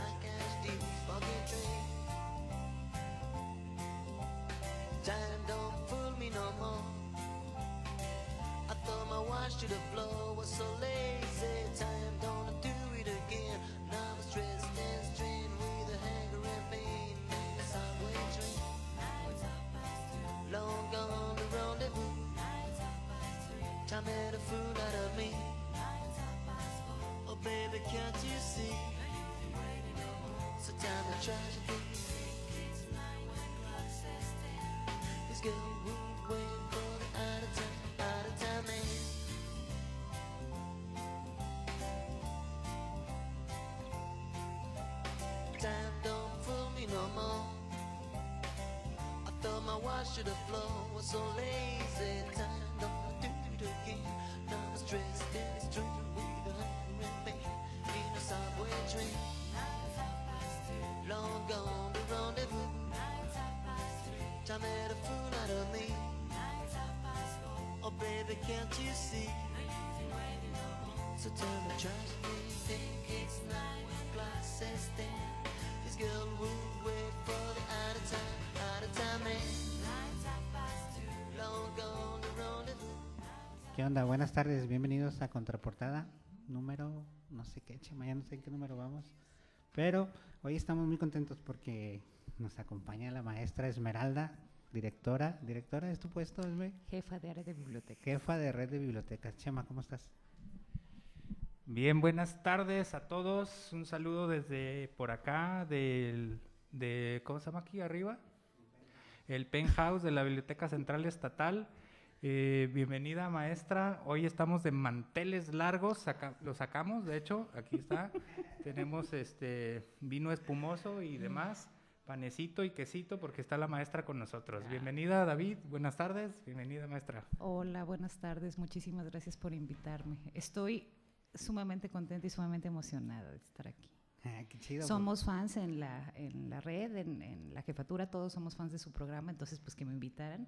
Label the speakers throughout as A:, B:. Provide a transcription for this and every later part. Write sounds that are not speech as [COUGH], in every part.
A: and catch the fucking train. Time don't fool me no more. I thought my watch to the floor was so lazy. Time don't do it again. Now I'm stressed and strained with a hanger and pain. Subway train. Long gone the rendezvous. Time made a fool out of me. Oh baby, can't you see? Time to tragedy. This girl would wait for the out of time, out of man. Time don't fool me no more. I thought my watch to the floor was so lazy. Time don't do it again. Now I'm stressed and it's true with a pain in a subway train. Oh baby, can't you see? So it's.
B: ¿Qué onda? Buenas tardes, bienvenidos a Contraportada, número, no sé qué, chema, ya no sé en qué número vamos, pero hoy estamos muy contentos porque nos acompaña la maestra Esmeralda, directora, directora es tu puesto, Esme?
C: Jefa de área de biblioteca.
B: Jefa de red de bibliotecas. Chema, ¿cómo estás?
D: Bien, buenas tardes a todos. Un saludo desde por acá del, de, ¿cómo se llama aquí arriba? El penthouse de la Biblioteca Central Estatal. Eh, bienvenida maestra. Hoy estamos de manteles largos, saca- lo sacamos, de hecho, aquí está. [LAUGHS] Tenemos este vino espumoso y demás, panecito y quesito, porque está la maestra con nosotros. Bienvenida David, buenas tardes. Bienvenida maestra.
C: Hola, buenas tardes. Muchísimas gracias por invitarme. Estoy sumamente contenta y sumamente emocionada de estar aquí.
B: Ah, qué chido.
C: Somos fans en la, en la red, en, en la jefatura, todos somos fans de su programa, entonces pues que me invitaran,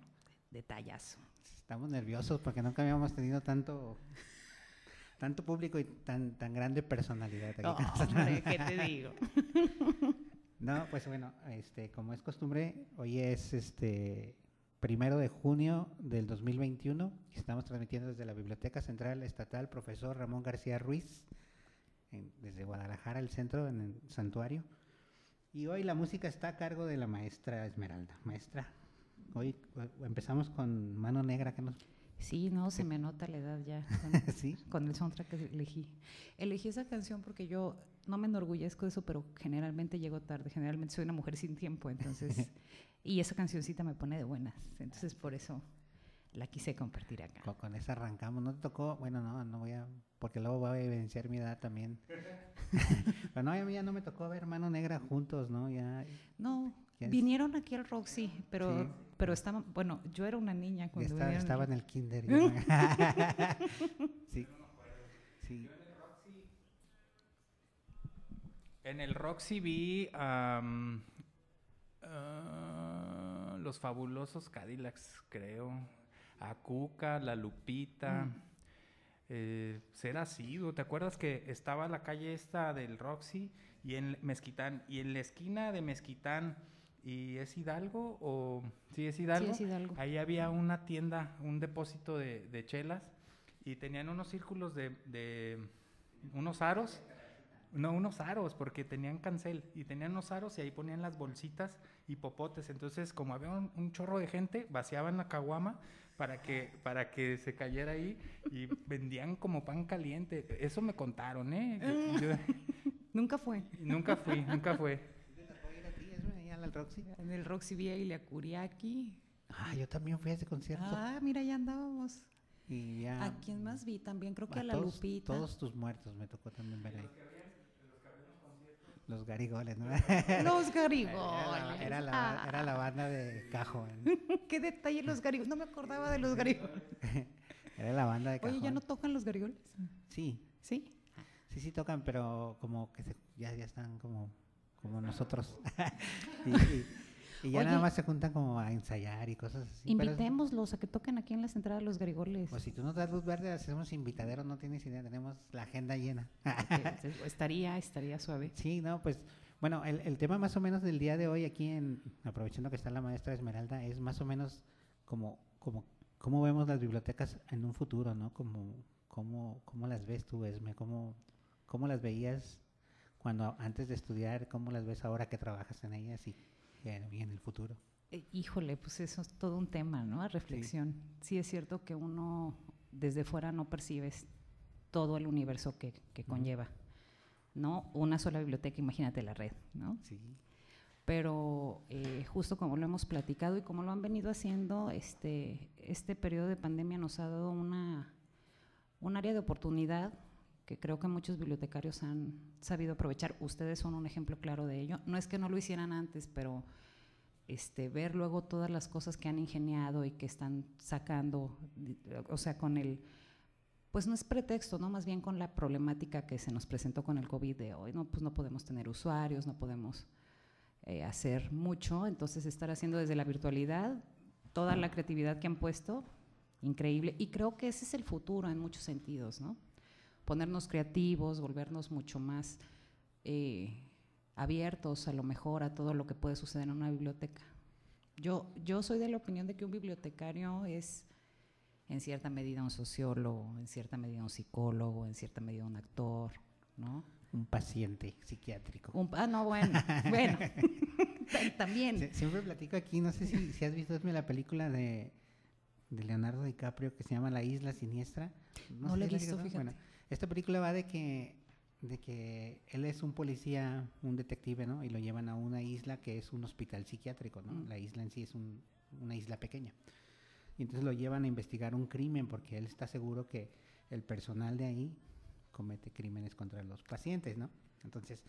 C: detallazo.
B: Estamos nerviosos porque nunca habíamos tenido tanto tanto público y tan tan grande personalidad aquí.
C: Oh, [LAUGHS] hombre, ¿qué te digo? [LAUGHS]
B: No, pues bueno, este, como es costumbre, hoy es este primero de junio del 2021 y estamos transmitiendo desde la Biblioteca Central Estatal Profesor Ramón García Ruiz, en- desde Guadalajara, el centro, en el santuario. Y hoy la música está a cargo de la maestra Esmeralda. Maestra, hoy eh, empezamos con Mano Negra, que nos...
C: Sí, no, se me nota la edad ya con, [LAUGHS]
B: sí,
C: con el soundtrack que elegí. Elegí esa canción porque yo no me enorgullezco de eso, pero generalmente llego tarde. Generalmente soy una mujer sin tiempo, entonces. [LAUGHS] y esa cancioncita me pone de buenas. Entonces, por eso la quise compartir acá.
B: con, con esa arrancamos. ¿No te tocó? Bueno, no, no voy a... Porque luego voy a evidenciar mi edad también. [LAUGHS] Pero no, a mí ya no me tocó ver Mano Negra juntos, ¿no? Ya,
C: No,
B: Ya
C: vinieron aquí al Roxy, pero,
B: Sí.
C: Pero estaban. Bueno, yo era una niña cuando
B: estaba, estaba en el kinder. yo. [LAUGHS] [LAUGHS] sí. Sí.
D: En el Roxy vi ah, los fabulosos Cadillacs, creo. A Cuca, la Lupita. Eh, será sido. ¿Te acuerdas que estaba la calle esta del Roxy y en Mezquitán? Y en la esquina de Mezquitán, ¿y es Hidalgo o sí es Hidalgo?
C: es Hidalgo.
D: Ahí había una tienda, un depósito de, de chelas y tenían unos círculos de, de unos aros. No, unos aros, porque tenían cancel y tenían unos aros y ahí ponían las bolsitas y popotes. Entonces, como había un, un chorro de gente, vaciaban la caguama para que, para que se cayera ahí y [LAUGHS] vendían como pan caliente. Eso me contaron, ¿eh? Yo- yo- [LAUGHS]
C: Nunca fue.
D: nunca fui, nunca fue.
B: ¿Te tocó ir a ti, Ahí al Roxy?
C: En el Roxy vi a Ilia Kuriaki.
B: Ah, yo también fui a ese concierto.
C: Ah, mira, ya andábamos.
B: y ya.
C: ¿A quién más vi? También creo que
B: a
C: a la
B: todos,
C: Lupita.
B: Todos tus muertos me tocó también ver ahí. Los garigoles, ¿no? [LAUGHS]
C: Los
B: Era
C: garigoles.
B: la, era la
C: Ah,
B: era la banda de Cajón. [LAUGHS]
C: Qué detalle los garigoles. No me acordaba de los garigoles. [LAUGHS]
B: Era la banda de Cajón.
C: Oye, ¿ya no tocan los garigoles?
B: Sí,
C: ¿Sí?
B: sí, sí tocan, pero como que se- ya, ya están como, como nosotros. [LAUGHS] Y- y- Y ya
C: Oye.
B: nada más se juntan como a ensayar y cosas así.
C: Invitémoslos a que toquen aquí en las entradas los Garigoles.
B: Pues si tú nos das luz verde, hacemos invitadero, no tienes idea, tenemos la agenda llena.
C: Que estaría, estaría suave.
B: Sí, no, pues bueno, el, el tema más o menos del día de hoy aquí en, aprovechando que está la maestra Esmeralda, es más o menos como, como, cómo vemos las bibliotecas en un futuro, ¿no? Como, cómo, cómo las ves tú, Esme, cómo, cómo las veías cuando antes de estudiar, cómo las ves ahora que trabajas en ellas y, y en, el futuro.
C: Eh, Híjole, pues eso es todo un tema, ¿no? A reflexión. Sí. es cierto que uno desde fuera no percibes todo el universo que, que
B: Ujú.
C: conlleva, ¿no? Una sola biblioteca, imagínate la red, ¿no?
B: Sí.
C: Pero eh, justo como lo hemos platicado y como lo han venido haciendo, este, este periodo de pandemia nos ha dado una, un área de oportunidad que creo que muchos bibliotecarios han sabido aprovechar. Ustedes son un ejemplo claro de ello. No es que no lo hicieran antes, pero este, ver luego todas las cosas que han ingeniado y que están sacando, o sea, con el, pues no es pretexto, ¿no? Más bien con la problemática que se nos presentó con el COVID de hoy, ¿no? Pues no podemos tener usuarios, no podemos eh, hacer mucho, entonces estar haciendo desde la virtualidad toda la creatividad que han puesto, increíble, y creo que ese es el futuro en muchos sentidos, ¿no? Ponernos creativos, volvernos mucho más eh, abiertos a lo mejor a todo lo que puede suceder en una biblioteca. Yo, yo soy de la opinión de que un bibliotecario es en cierta medida un sociólogo, en cierta medida un psicólogo, en cierta medida un actor, ¿no?
B: Un paciente psiquiátrico.
C: Un- ah, no, bueno, [LAUGHS] bueno, [LAUGHS] también.
B: Sie- Siempre platico aquí, no sé si, si has visto la película de, de Leonardo DiCaprio que se llama La Isla Siniestra.
C: No
B: sé
C: la he visto, fíjate.
B: Bueno, esta película va de que, de que él es un policía, un detective, ¿no? Y lo llevan a una isla que es un hospital psiquiátrico, ¿no?
C: Mm.
B: La isla en sí es un- una isla pequeña. Y entonces lo llevan a investigar un crimen porque él está seguro que el personal de ahí comete crímenes contra los pacientes, ¿no? Entonces,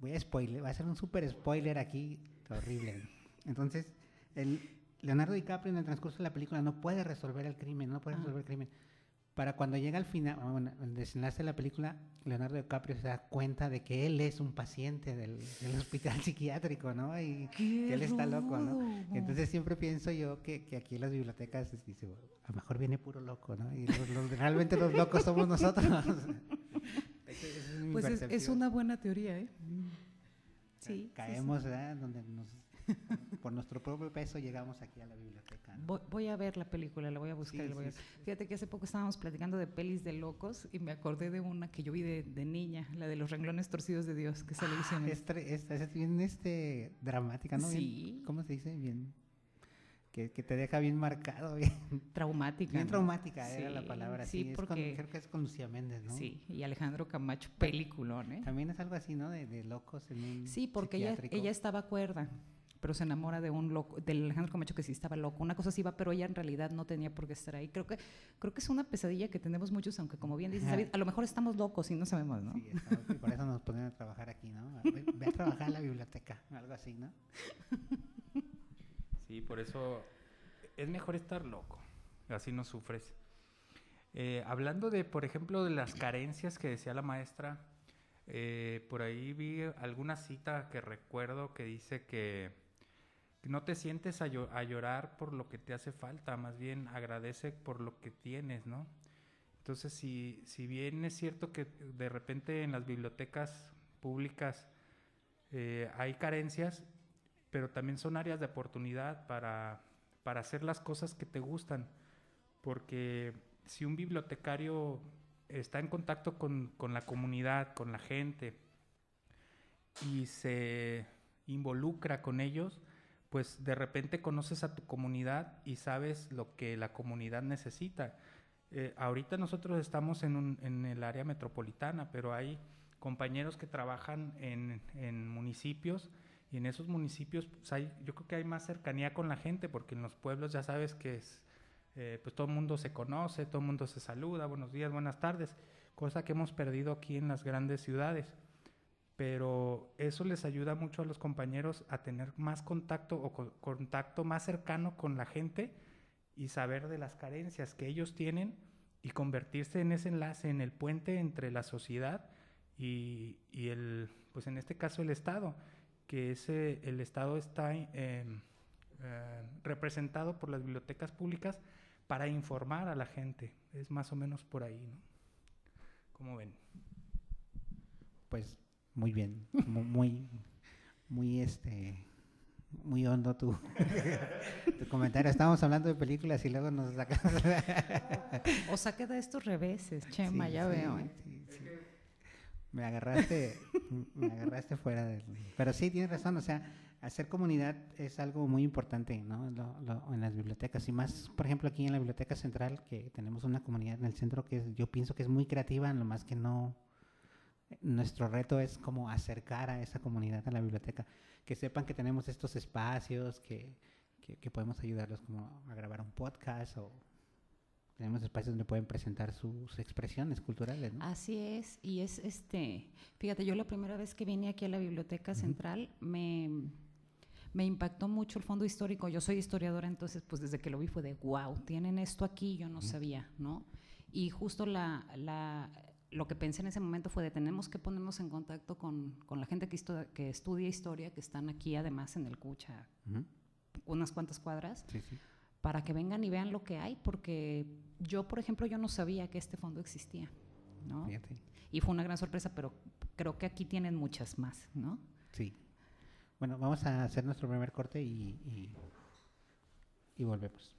B: voy a spoiler, va a ser un súper spoiler aquí, horrible. Entonces, el Leonardo DiCaprio en el transcurso de la película no puede resolver el crimen, no puede resolver el crimen. Para cuando llega al final, ah, bueno, el desenlace de la película, Leonardo DiCaprio se da cuenta de que él es un paciente del, del [LAUGHS] hospital psiquiátrico, ¿no? Y que él está loco, ¿no? Entonces siempre pienso yo que, que aquí en las bibliotecas dice, "Bueno, a lo mejor viene puro loco, ¿no? Y los- los- realmente los locos somos nosotros. [LAUGHS] Es
C: Pues es, una buena teoría, ¿eh? Sí.
B: Ca- Caemos, ¿verdad? Donde nos, [LAUGHS] por nuestro propio peso llegamos aquí a la biblioteca. ¿no?
C: Voy, voy a ver la película, la voy a buscar.
B: Sí,
C: la voy a-
B: sí,
C: Fíjate que hace poco estábamos platicando de pelis de locos y me acordé de una que yo vi de, de niña, la de los renglones torcidos de Dios, que salió
B: Ah, es, tre- es- es bien este, dramática, ¿no? Bien-
C: Sí.
B: ¿Cómo se dice? Bien. Que, que te deja bien marcado, bien,
C: traumática.
B: bien
C: ¿no?
B: traumática era la palabra.
C: sí,
B: Sí, es con-
C: porque-
B: creo que es con Lucía Méndez, ¿no?
C: Sí, y Alejandro Camacho, peliculón, ¿eh?
B: También es algo así, ¿no? De, de locos en un
C: Sí, porque ella, ella estaba cuerda, pero se enamora de un loco, del Alejandro Camacho que sí estaba loco. Una cosa así va, pero ella en realidad no tenía por qué estar ahí. Creo que, creo que es una pesadilla que tenemos muchos, aunque como bien dices. David, a lo mejor estamos locos y no sabemos, ¿no?
B: Sí, estamos- y por eso nos ponen a trabajar aquí, ¿no? Ve, a trabajar en la biblioteca, algo así, ¿no?
D: Sí, por eso es mejor estar loco, así no sufres. Eh, hablando de, por ejemplo, de las carencias que decía la maestra, eh, por ahí vi alguna cita que recuerdo que dice que no te sientes a, llo- a llorar por lo que te hace falta, más bien agradece por lo que tienes, ¿no? Entonces, si, si bien es cierto que de repente en las bibliotecas públicas eh, hay carencias, pero también son áreas de oportunidad para, para hacer las cosas que te gustan. Porque si un bibliotecario está en contacto con, con la comunidad, con la gente, y se involucra con ellos, pues de repente conoces a tu comunidad y sabes lo que la comunidad necesita. Eh, ahorita nosotros estamos en, el área metropolitana, pero hay compañeros que trabajan en, municipios y en esos municipios pues, hay, yo creo que hay más cercanía con la gente porque en los pueblos ya sabes que eh, pues todo el mundo se conoce, todo el mundo se saluda, buenos días, buenas tardes, cosa que hemos perdido aquí en las grandes ciudades. Pero eso les ayuda mucho a los compañeros a tener más contacto o co- contacto más cercano con la gente y saber de las carencias que ellos tienen y convertirse en ese enlace, en el puente entre la sociedad y, y el, pues en este caso el Estado, que ese, el Estado está eh, eh, representado por las bibliotecas públicas para informar a la gente. Es más o menos por ahí, ¿no? ¿Cómo ven?
B: Pues muy bien, mu- muy, muy este, muy hondo tu, [LAUGHS] tu comentario. Estábamos hablando de películas y luego nos sacas.
C: O saque de estos reveses, Chema,
B: Sí,
C: ya
B: sí,
C: veo. ¿eh?
B: sí, sí. Me agarraste, me agarraste fuera del. Pero sí, tienes razón, o sea, hacer comunidad es algo muy importante, ¿no? Lo- lo- en las bibliotecas y más, por ejemplo, aquí en la Biblioteca Central, que tenemos una comunidad en el centro que es- yo pienso que es muy creativa, en lo más que no. Nuestro reto es como acercar a esa comunidad a la biblioteca, que sepan que tenemos estos espacios, que, que, que podemos ayudarlos como a grabar un podcast o tenemos espacios donde pueden presentar sus expresiones culturales, ¿no?
C: Así es, y es este, fíjate, yo la primera vez que vine aquí a la Biblioteca Central me, me impactó mucho el fondo histórico. Yo soy historiadora, entonces pues desde que lo vi fue de, wow, tienen esto aquí, yo no sabía, ¿no? Y justo la, la, lo que pensé en ese momento fue de tenemos que ponernos en contacto con, con la gente que, estu- que estudia historia, que están aquí además en el Cucha, unas cuantas cuadras,
B: Sí, sí.
C: para que vengan y vean lo que hay, porque yo, por ejemplo, yo no sabía que este fondo existía, ¿no?
B: Fíjate.
C: Y fue una gran sorpresa, pero creo que aquí tienen muchas más, ¿no?
B: Sí. Bueno, vamos a hacer nuestro primer corte y, y, y volvemos.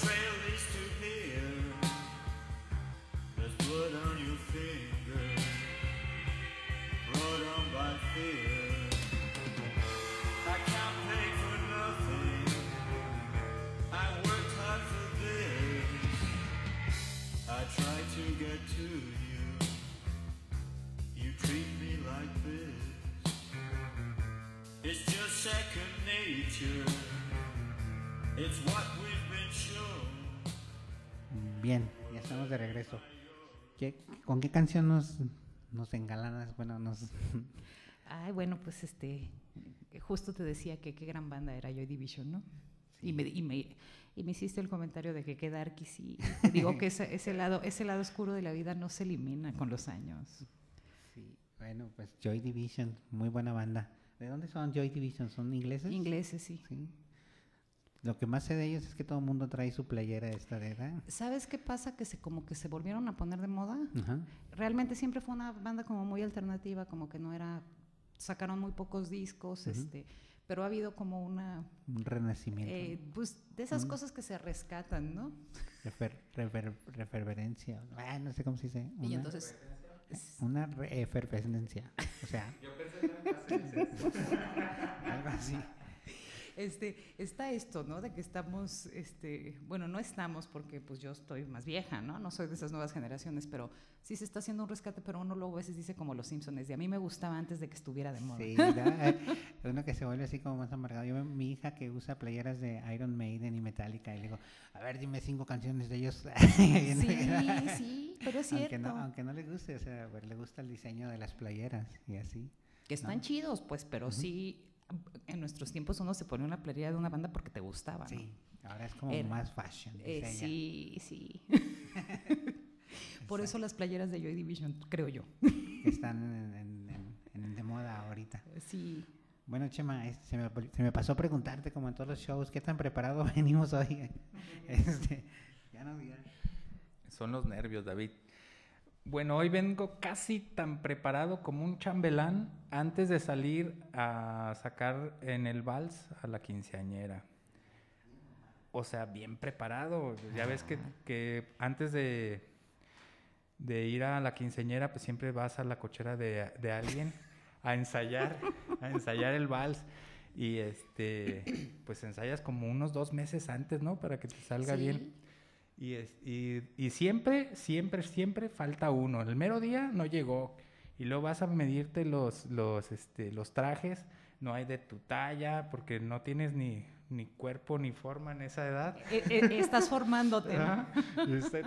E: Trail
B: ¿Con qué canción nos, nos engalanas? Bueno, nos...
C: Ay, bueno, pues este, justo te decía que qué gran banda era Joy Division, ¿no? Y, me, y, me, y me hiciste el comentario de que qué darkies y te digo que ese, ese, lado, ese lado oscuro de la vida no se elimina con los años.
B: Sí, bueno, pues Joy Division, muy buena banda. ¿De dónde son Joy Division? ¿Son ingleses?
C: Ingleses, sí.
B: Sí. Lo que más sé de ellos es que todo el mundo trae su playera esta de edad.
C: ¿Sabes qué pasa? Que se como que se volvieron a poner de moda.
B: Ajá.
C: Realmente siempre fue una banda como muy alternativa, como que no era, sacaron muy pocos discos, este, pero ha habido como una,
B: Un renacimiento.
C: eh, pues de esas cosas que se rescatan, ¿no?
B: Refer- refer- referencia. Ah, no sé cómo se dice.
C: Y
B: Una-
C: entonces,
B: Una re- efervescencia. O sea. [LAUGHS] Algo así.
C: Este, está esto, ¿no? De que estamos, este, bueno, no estamos porque pues yo estoy más vieja, ¿no? No soy de esas nuevas generaciones, pero sí se está haciendo un rescate, pero uno luego a veces dice como los Simpsons, de a mí me gustaba antes de que estuviera de moda.
B: Sí. [LAUGHS] Eh, uno que se vuelve así como más amargado. Yo, veo mi hija que usa playeras de Iron Maiden y Metallica, y le digo, a ver, dime cinco canciones de ellos. [LAUGHS]
C: Sí, sí, pero es
B: aunque
C: cierto.
B: no, aunque no le guste, o sea, pues, le gusta el diseño de las playeras y así.
C: Que están
B: ¿no?
C: chidos, pues, pero sí, en nuestros tiempos uno se ponía una playera de una banda porque te gustaba, ¿no?
B: Sí, ahora es como
C: Era-
B: más fashion.
C: Eh, sí, sí. [LAUGHS] Por eso las playeras de Joy Division, creo yo.
B: que están en, [LAUGHS] en- en- en- de moda ahorita.
C: Sí.
B: Bueno, Chema, este, se, me, se me pasó preguntarte, como en todos los shows, ¿qué tan preparado [LAUGHS] venimos hoy? Este, ya no, ya.
D: Son los nervios, David. Bueno, hoy vengo casi tan preparado como un chambelán antes de salir a sacar en el vals a la quinceañera. O sea, bien preparado. Ya ves que, que antes de, de ir a la quinceañera, pues siempre vas a la cochera de, de alguien a ensayar, a ensayar el vals. Y este, pues ensayas como unos dos meses antes, ¿no? Para que te salga
C: Sí.
D: bien. Y, es- y, y siempre, siempre, siempre falta uno. El mero día no llegó. Y luego vas a medirte los, los, este, los trajes. No hay de tu talla porque no tienes ni, ni cuerpo ni forma en esa edad.
C: Eh, eh, estás formándote, ¿no?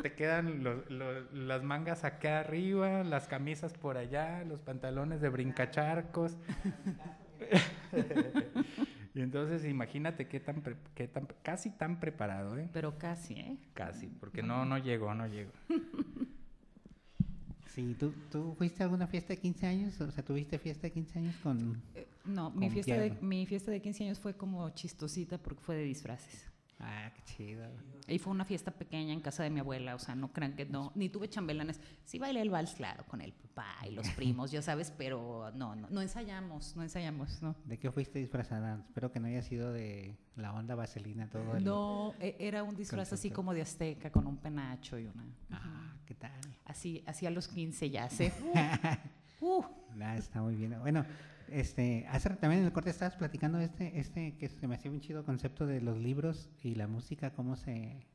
D: Te quedan lo- lo- las mangas acá arriba, las camisas por allá, los pantalones de brincacharcos. [LAUGHS] y entonces imagínate qué tan, pre- qué tan casi tan preparado, ¿eh?
C: Pero casi, ¿eh?
D: Casi, porque no, no llegó, no llegó. [LAUGHS]
B: Sí, ¿tú, ¿tú fuiste a alguna fiesta de 15 años? O sea, ¿tuviste fiesta de 15 años con...?
C: Eh, No, mi fiesta, de, mi fiesta de 15 años fue como chistosita porque fue de disfraces.
B: Ah, qué chido.
C: Y fue una fiesta pequeña en casa de mi abuela, o sea, no crean que no, ni tuve chambelanes. Sí bailé el vals, claro, con el papá y los [LAUGHS] primos, ya sabes, pero no, no, no ensayamos, no ensayamos, no.
B: ¿De qué fuiste disfrazada? Espero que no haya sido de la onda vaselina todo el...
C: No, e- era un disfraz así como de azteca, con un penacho y una...
B: Ah, ¿qué tal?
C: Así, así a los 15 ya [LAUGHS] sé. Uh,
B: Ah, está muy bien. Bueno, este, hace también en el corte estabas platicando este, este que se me hacía un chido concepto de los libros y la música, cómo se...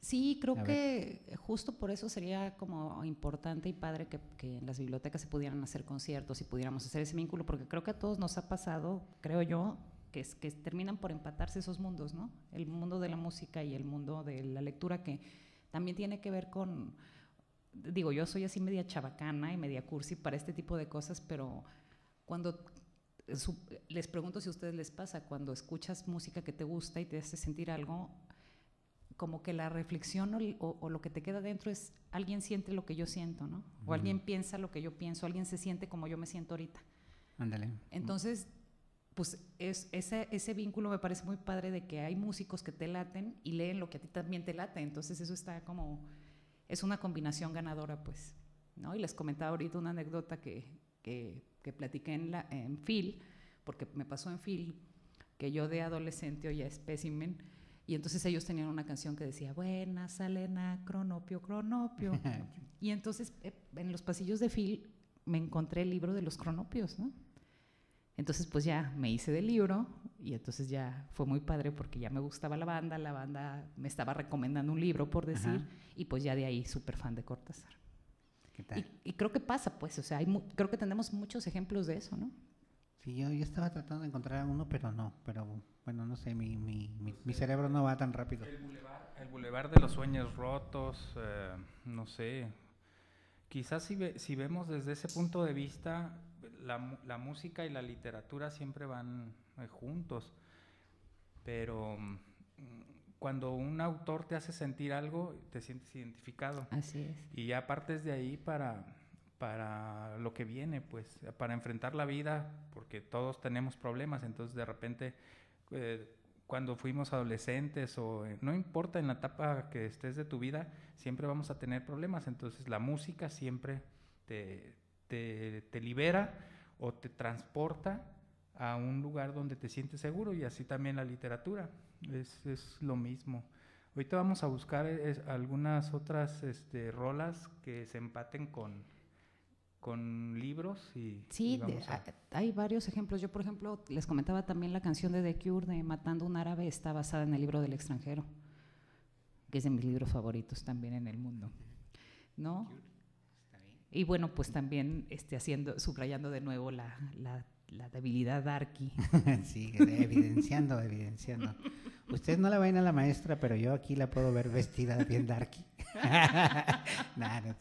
C: Sí, creo
B: A
C: que justo por eso sería como importante y padre que, que en las bibliotecas se pudieran hacer conciertos y pudiéramos hacer ese vínculo, porque creo que a todos nos ha pasado, creo yo, que, es, que terminan por empatarse esos mundos, ¿no? El mundo de la música y el mundo de la lectura, que también tiene que ver con, digo, yo soy así media chabacana y media cursi para este tipo de cosas, pero cuando su- les pregunto si a ustedes les pasa, cuando escuchas música que te gusta y te hace sentir algo, como que la reflexión o, o- o lo que te queda dentro es alguien siente lo que yo siento, ¿no? O alguien piensa lo que yo pienso, alguien se siente como yo me siento ahorita.
B: Ándale.
C: Entonces, pues es, ese, ese vínculo me parece muy padre de que hay músicos que te laten y leen lo que a ti también te late. Entonces eso está como, es una combinación ganadora, pues. ¿no? Y les comentaba ahorita una anécdota que, que, que platiqué en, la, en Phil, porque me pasó en Phil, que yo de adolescente oía Specimen, y entonces ellos tenían una canción que decía, buena, salena, cronopio, cronopio. [LAUGHS] y entonces eh, en los pasillos de Phil me encontré el libro de los cronopios, ¿no? Entonces pues ya me hice del libro y entonces ya fue muy padre porque ya me gustaba la banda, la banda me estaba recomendando un libro por decir
B: Ajá.
C: y pues ya de ahí súper fan de Cortázar.
B: ¿Qué tal?
C: Y, y creo que pasa pues, o sea, hay mu- creo que tenemos muchos ejemplos de eso, ¿no?
B: Sí, yo, yo estaba tratando de encontrar uno, pero no. Pero bueno, no sé, mi, mi, mi, mi cerebro no va tan rápido.
D: El bulevar, el bulevar de los sueños rotos, eh, no sé. Quizás si, ve- si vemos desde ese punto de vista, la, la música y la literatura siempre van eh, juntos. Pero mm, cuando un autor te hace sentir algo, te sientes identificado.
C: Así es.
D: Y ya partes de ahí para, para lo que viene, pues, para enfrentar la vida, porque todos tenemos problemas, entonces de repente, eh, cuando fuimos adolescentes o eh, no importa en la etapa que estés de tu vida, siempre vamos a tener problemas, entonces la música siempre te, te, te libera o te transporta a un lugar donde te sientes seguro y así también la literatura, es, es lo mismo. Ahorita vamos a buscar es, algunas otras este, rolas que se empaten con, con libros y,
C: Sí,
D: vamos a-
C: hay varios ejemplos. Yo, por ejemplo, les comentaba también la canción de The Cure de Matando un árabe está basada en el libro del extranjero, que es de mis libros favoritos también en el mundo. ¿No? Y bueno, pues también este, haciendo, subrayando de nuevo la, la- la debilidad darky. [LAUGHS]
B: sí, evidenciando, evidenciando. Ustedes no la ven a la maestra, pero yo aquí la puedo ver vestida bien darky. [LAUGHS] Nah, no.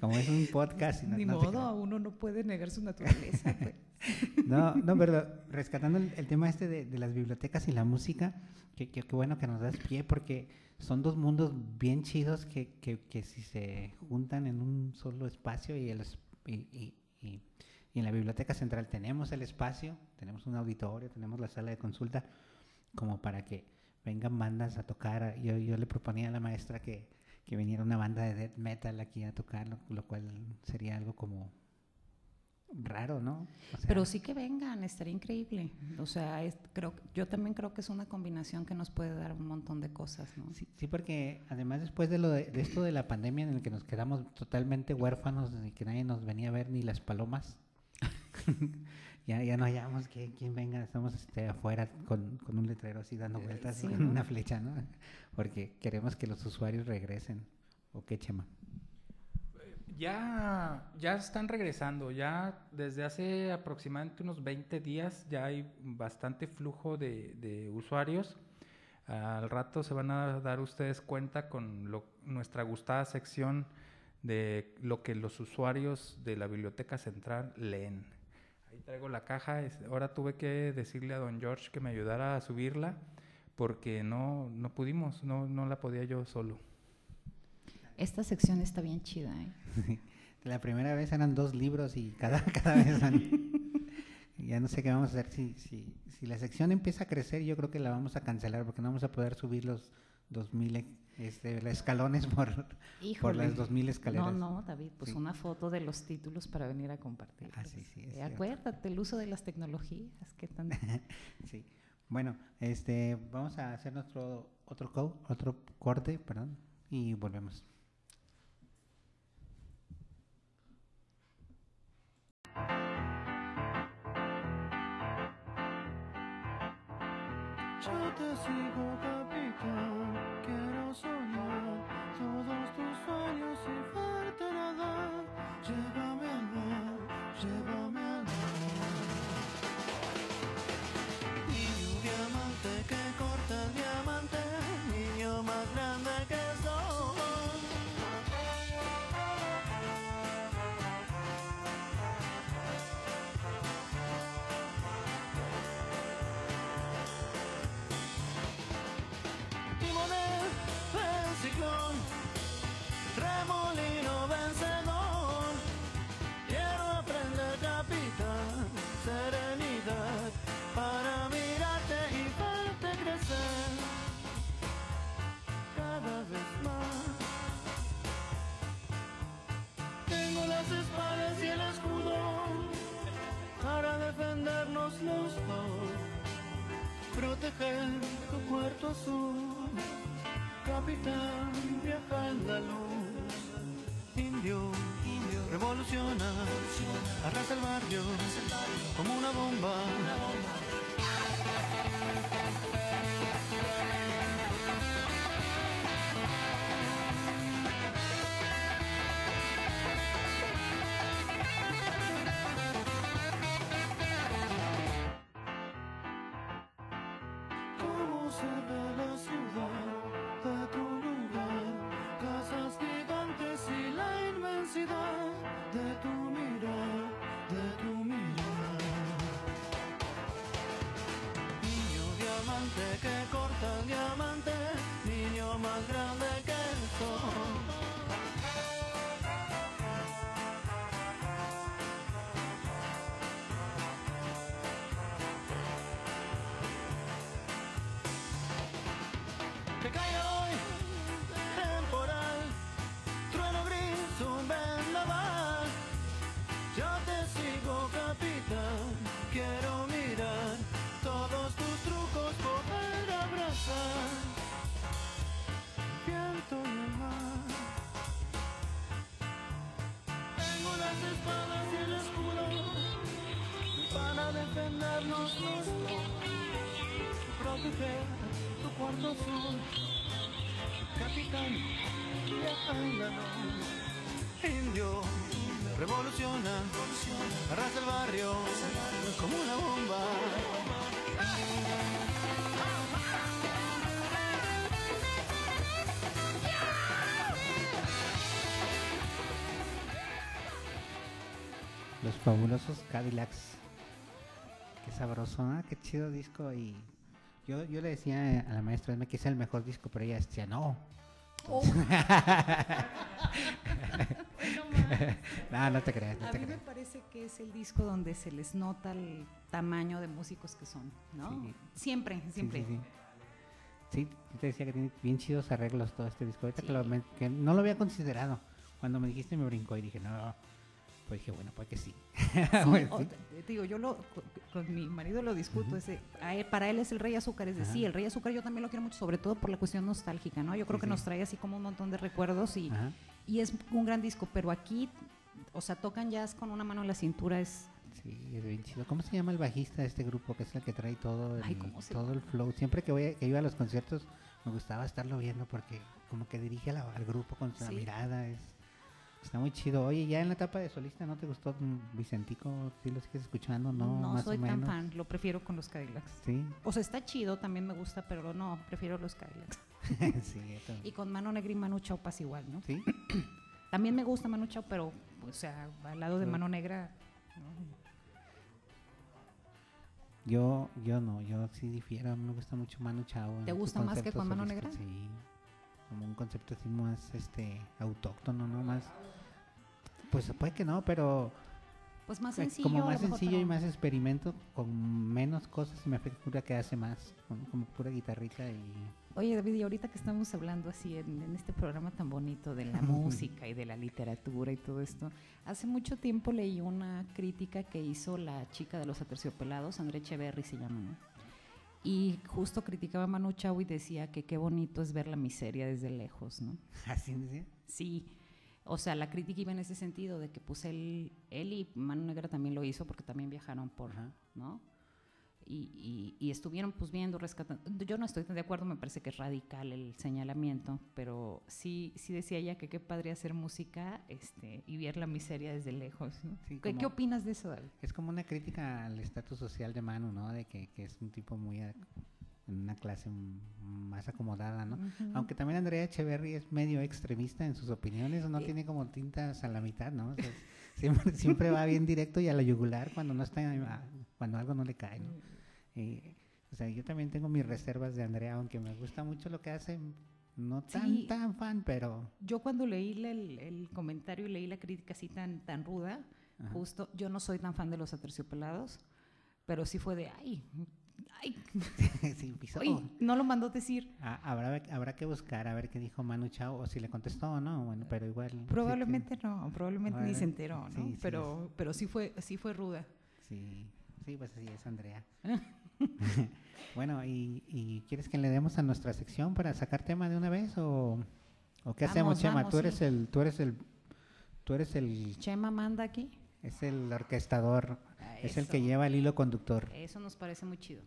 B: Como es un podcast. y no-
C: Ni
B: no
C: modo, uno no puede negar su naturaleza. pues. [LAUGHS]
B: No, no, pero rescatando el, el tema este de, de las bibliotecas y la música, que, que- que bueno que nos das pie porque son dos mundos bien chidos que, que, que si se juntan en un solo espacio y, el, y, y- y- y en la biblioteca central tenemos el espacio, tenemos un auditorio, tenemos la sala de consulta, como para que vengan bandas a tocar. Yo, yo le proponía a la maestra que, que viniera una banda de death metal aquí a tocar, lo, lo cual sería algo como raro, ¿no? O sea,
C: Pero sí que vengan, estaría increíble. O sea, es- creo, yo también creo que es una combinación que nos puede dar un montón de cosas, ¿no?
B: Sí, sí, porque además después de, lo de, de esto de la pandemia en el que nos quedamos totalmente huérfanos y que nadie nos venía a ver ni las palomas, [LAUGHS] ya, ya no hallamos que quien venga, estamos este, afuera con, con un letrero así dando vueltas
C: sí,
B: con
C: ¿no?
B: una flecha, ¿no? Porque queremos que los usuarios regresen. ¿O qué, Chema?
D: Ya, ya están regresando, ya desde hace aproximadamente unos 20 días ya hay bastante flujo de, de usuarios. Al rato se van a dar ustedes cuenta con lo- nuestra gustada sección de lo que los usuarios de la Biblioteca Central leen. Ahí traigo la caja, ahora tuve que decirle a don George que me ayudara a subirla porque no, no pudimos, no, no la podía yo solo.
C: Esta sección está bien chida, ¿eh? [LAUGHS]
B: La primera vez eran dos libros y cada, [LAUGHS] cada vez. [LAUGHS] Ya no sé qué vamos a hacer. Si, si, si la sección empieza a crecer, yo creo que la vamos a cancelar porque no vamos a poder subir los 2000 este, escalones por, por las 2000 escaleras.
C: No, no, David, pues
B: Sí.
C: una foto de los títulos para venir a compartir.
B: Ah, sí, sí, es cierto.
C: acuérdate, el uso de las tecnologías, que tan...
B: Sí. Bueno, este, vamos a hacer nuestro otro co- otro corte, perdón, y volvemos.
E: Yo te sigo, capitán. Quiero
A: Capitán, viaja en la luz. Indio, indio, revoluciona, arrasa el barrio como una bomba. Que caiga proteger tu cuarto azul. Capitán, viajando. Indio, revoluciona, arrasa el barrio como una bomba.
B: Los fabulosos Cadillacs. Qué sabroso, ¿no? Qué chido disco. Y yo, yo le decía a la maestra que es el mejor disco, pero ella decía, no. [LAUGHS] no, no te creas, no
C: A
B: te
C: mí me parece que es el disco donde se les nota el tamaño de músicos que son, ¿no?
B: Sí.
C: Siempre, siempre.
B: sí, sí. Te decía que tiene bien chidos arreglos todo este disco. Ahorita que, lo que no lo había considerado. Cuando me dijiste me brincó y dije, no. Pues dije, bueno, pues que sí.
C: Sí, [LAUGHS]
B: Bueno,
C: o
B: sí.
C: te- digo, yo lo, con, con mi marido lo discuto, ese, a él- para él es el rey azúcar, es decir, el rey azúcar yo también lo quiero mucho, sobre todo por la cuestión nostálgica, ¿no? Yo creo
B: Sí,
C: que
B: sí.
C: nos trae así como un montón de recuerdos y,
B: Ajá.
C: y es un gran disco, pero aquí, o sea, tocan jazz con una mano en la cintura, es,
B: Sí, es bien chido. ¿Cómo se llama el bajista de este grupo? Que es el que trae todo el,
C: Ay, ¿cómo se
B: todo el flow. Siempre que, voy a- que iba a los conciertos me gustaba estarlo viendo porque como que dirige la- al grupo con su
C: Sí.
B: mirada. Es, está muy chido. Oye, ya en la etapa de solista, ¿no te gustó Vicentico? ¿Sí lo sigues escuchando? No,
C: no,
B: más
C: soy
B: o menos.
C: tan fan, lo prefiero con los Cadillacs.
B: Sí,
C: O sea, está chido, también me gusta, pero no, prefiero los Cadillacs. [LAUGHS]
B: sí.
C: Y con Mano Negra y Manu Chao pasa igual, ¿no?
B: ¿Sí? [CLEARS THROAT]
C: También me gusta Manu Chao, pero, o sea, al lado de Mano Negra, no.
B: Yo, yo no, yo sí difiero, a mí me gusta mucho Manu Chao.
C: ¿Te gusta más que con Mano
B: solista,
C: Negra?
B: Sí, como un concepto así más este, autóctono, ¿no? Más, pues puede que no, pero
C: pues más sencillo.
B: como más sencillo y más experimento, con menos cosas, y me figura que hace más, con- como pura guitarrita y...
C: Oye, David, y ahorita que estamos hablando así en, en este programa tan bonito de la [LAUGHS] música y de la literatura y todo esto, hace mucho tiempo leí una crítica que hizo la chica de los aterciopelados, André Echeverry se llama, ¿no? Y justo criticaba a Manu Chao y decía que qué bonito es ver la miseria desde lejos, ¿no? [LAUGHS]
B: ¿Así decía?
C: Sí, o sea, la crítica iba en ese sentido de que pues él, él y Manu Negra también lo hizo porque también viajaron por,
B: Ajá.
C: ¿no? Y, y- y estuvieron pues viendo, rescatando. Yo no estoy tan de acuerdo, me parece que es radical el señalamiento, pero sí, sí decía ella que qué padre hacer música este, y ver la miseria desde lejos. ¿no?
B: Sí,
C: ¿Qué, qué opinas de eso, David?
B: Es como una crítica al estatus social de Manu, ¿no? De que, que es un tipo muy... en una clase más acomodada, ¿no? Aunque también Andrea Echeverry es medio extremista en sus opiniones, no
C: Eh.
B: tiene como tintas a la mitad, ¿no? O sea, [LAUGHS] siempre, siempre va bien directo y a la yugular cuando no está, cuando algo no le cae, ¿no? Eh, o sea, yo también tengo mis reservas de Andrea, aunque me gusta mucho lo que hace, no tan,
C: Sí.
B: tan fan, pero...
C: Yo cuando leí el, el comentario y leí la crítica así tan, tan ruda,
B: Ajá.
C: justo, yo no soy tan fan de los aterciopelados, pero sí fue de, ay, ay, [LAUGHS]
B: sí, pisó.
C: Oye, no lo mandó decir.
B: Ah, habrá, habrá que buscar a ver qué dijo Manu Chao o si le contestó o no, bueno, pero igual... sí
C: Probablemente no, probablemente ni se enteró, ¿no?
B: sí, sí
C: pero, pero sí fue, sí fue ruda.
B: Sí, sí, pues así es, Andrea. [LAUGHS] [LAUGHS] bueno, y, y ¿quieres que le demos a nuestra sección para sacar tema de una vez o, o qué hacemos, Chema?
C: vamos,
B: tú eres
C: sí.
B: el, tú eres el, tú eres el,
C: Chema manda aquí.
B: es el orquestador,
C: Ah,
B: es el que lleva el hilo conductor.
C: Eso nos parece muy chido.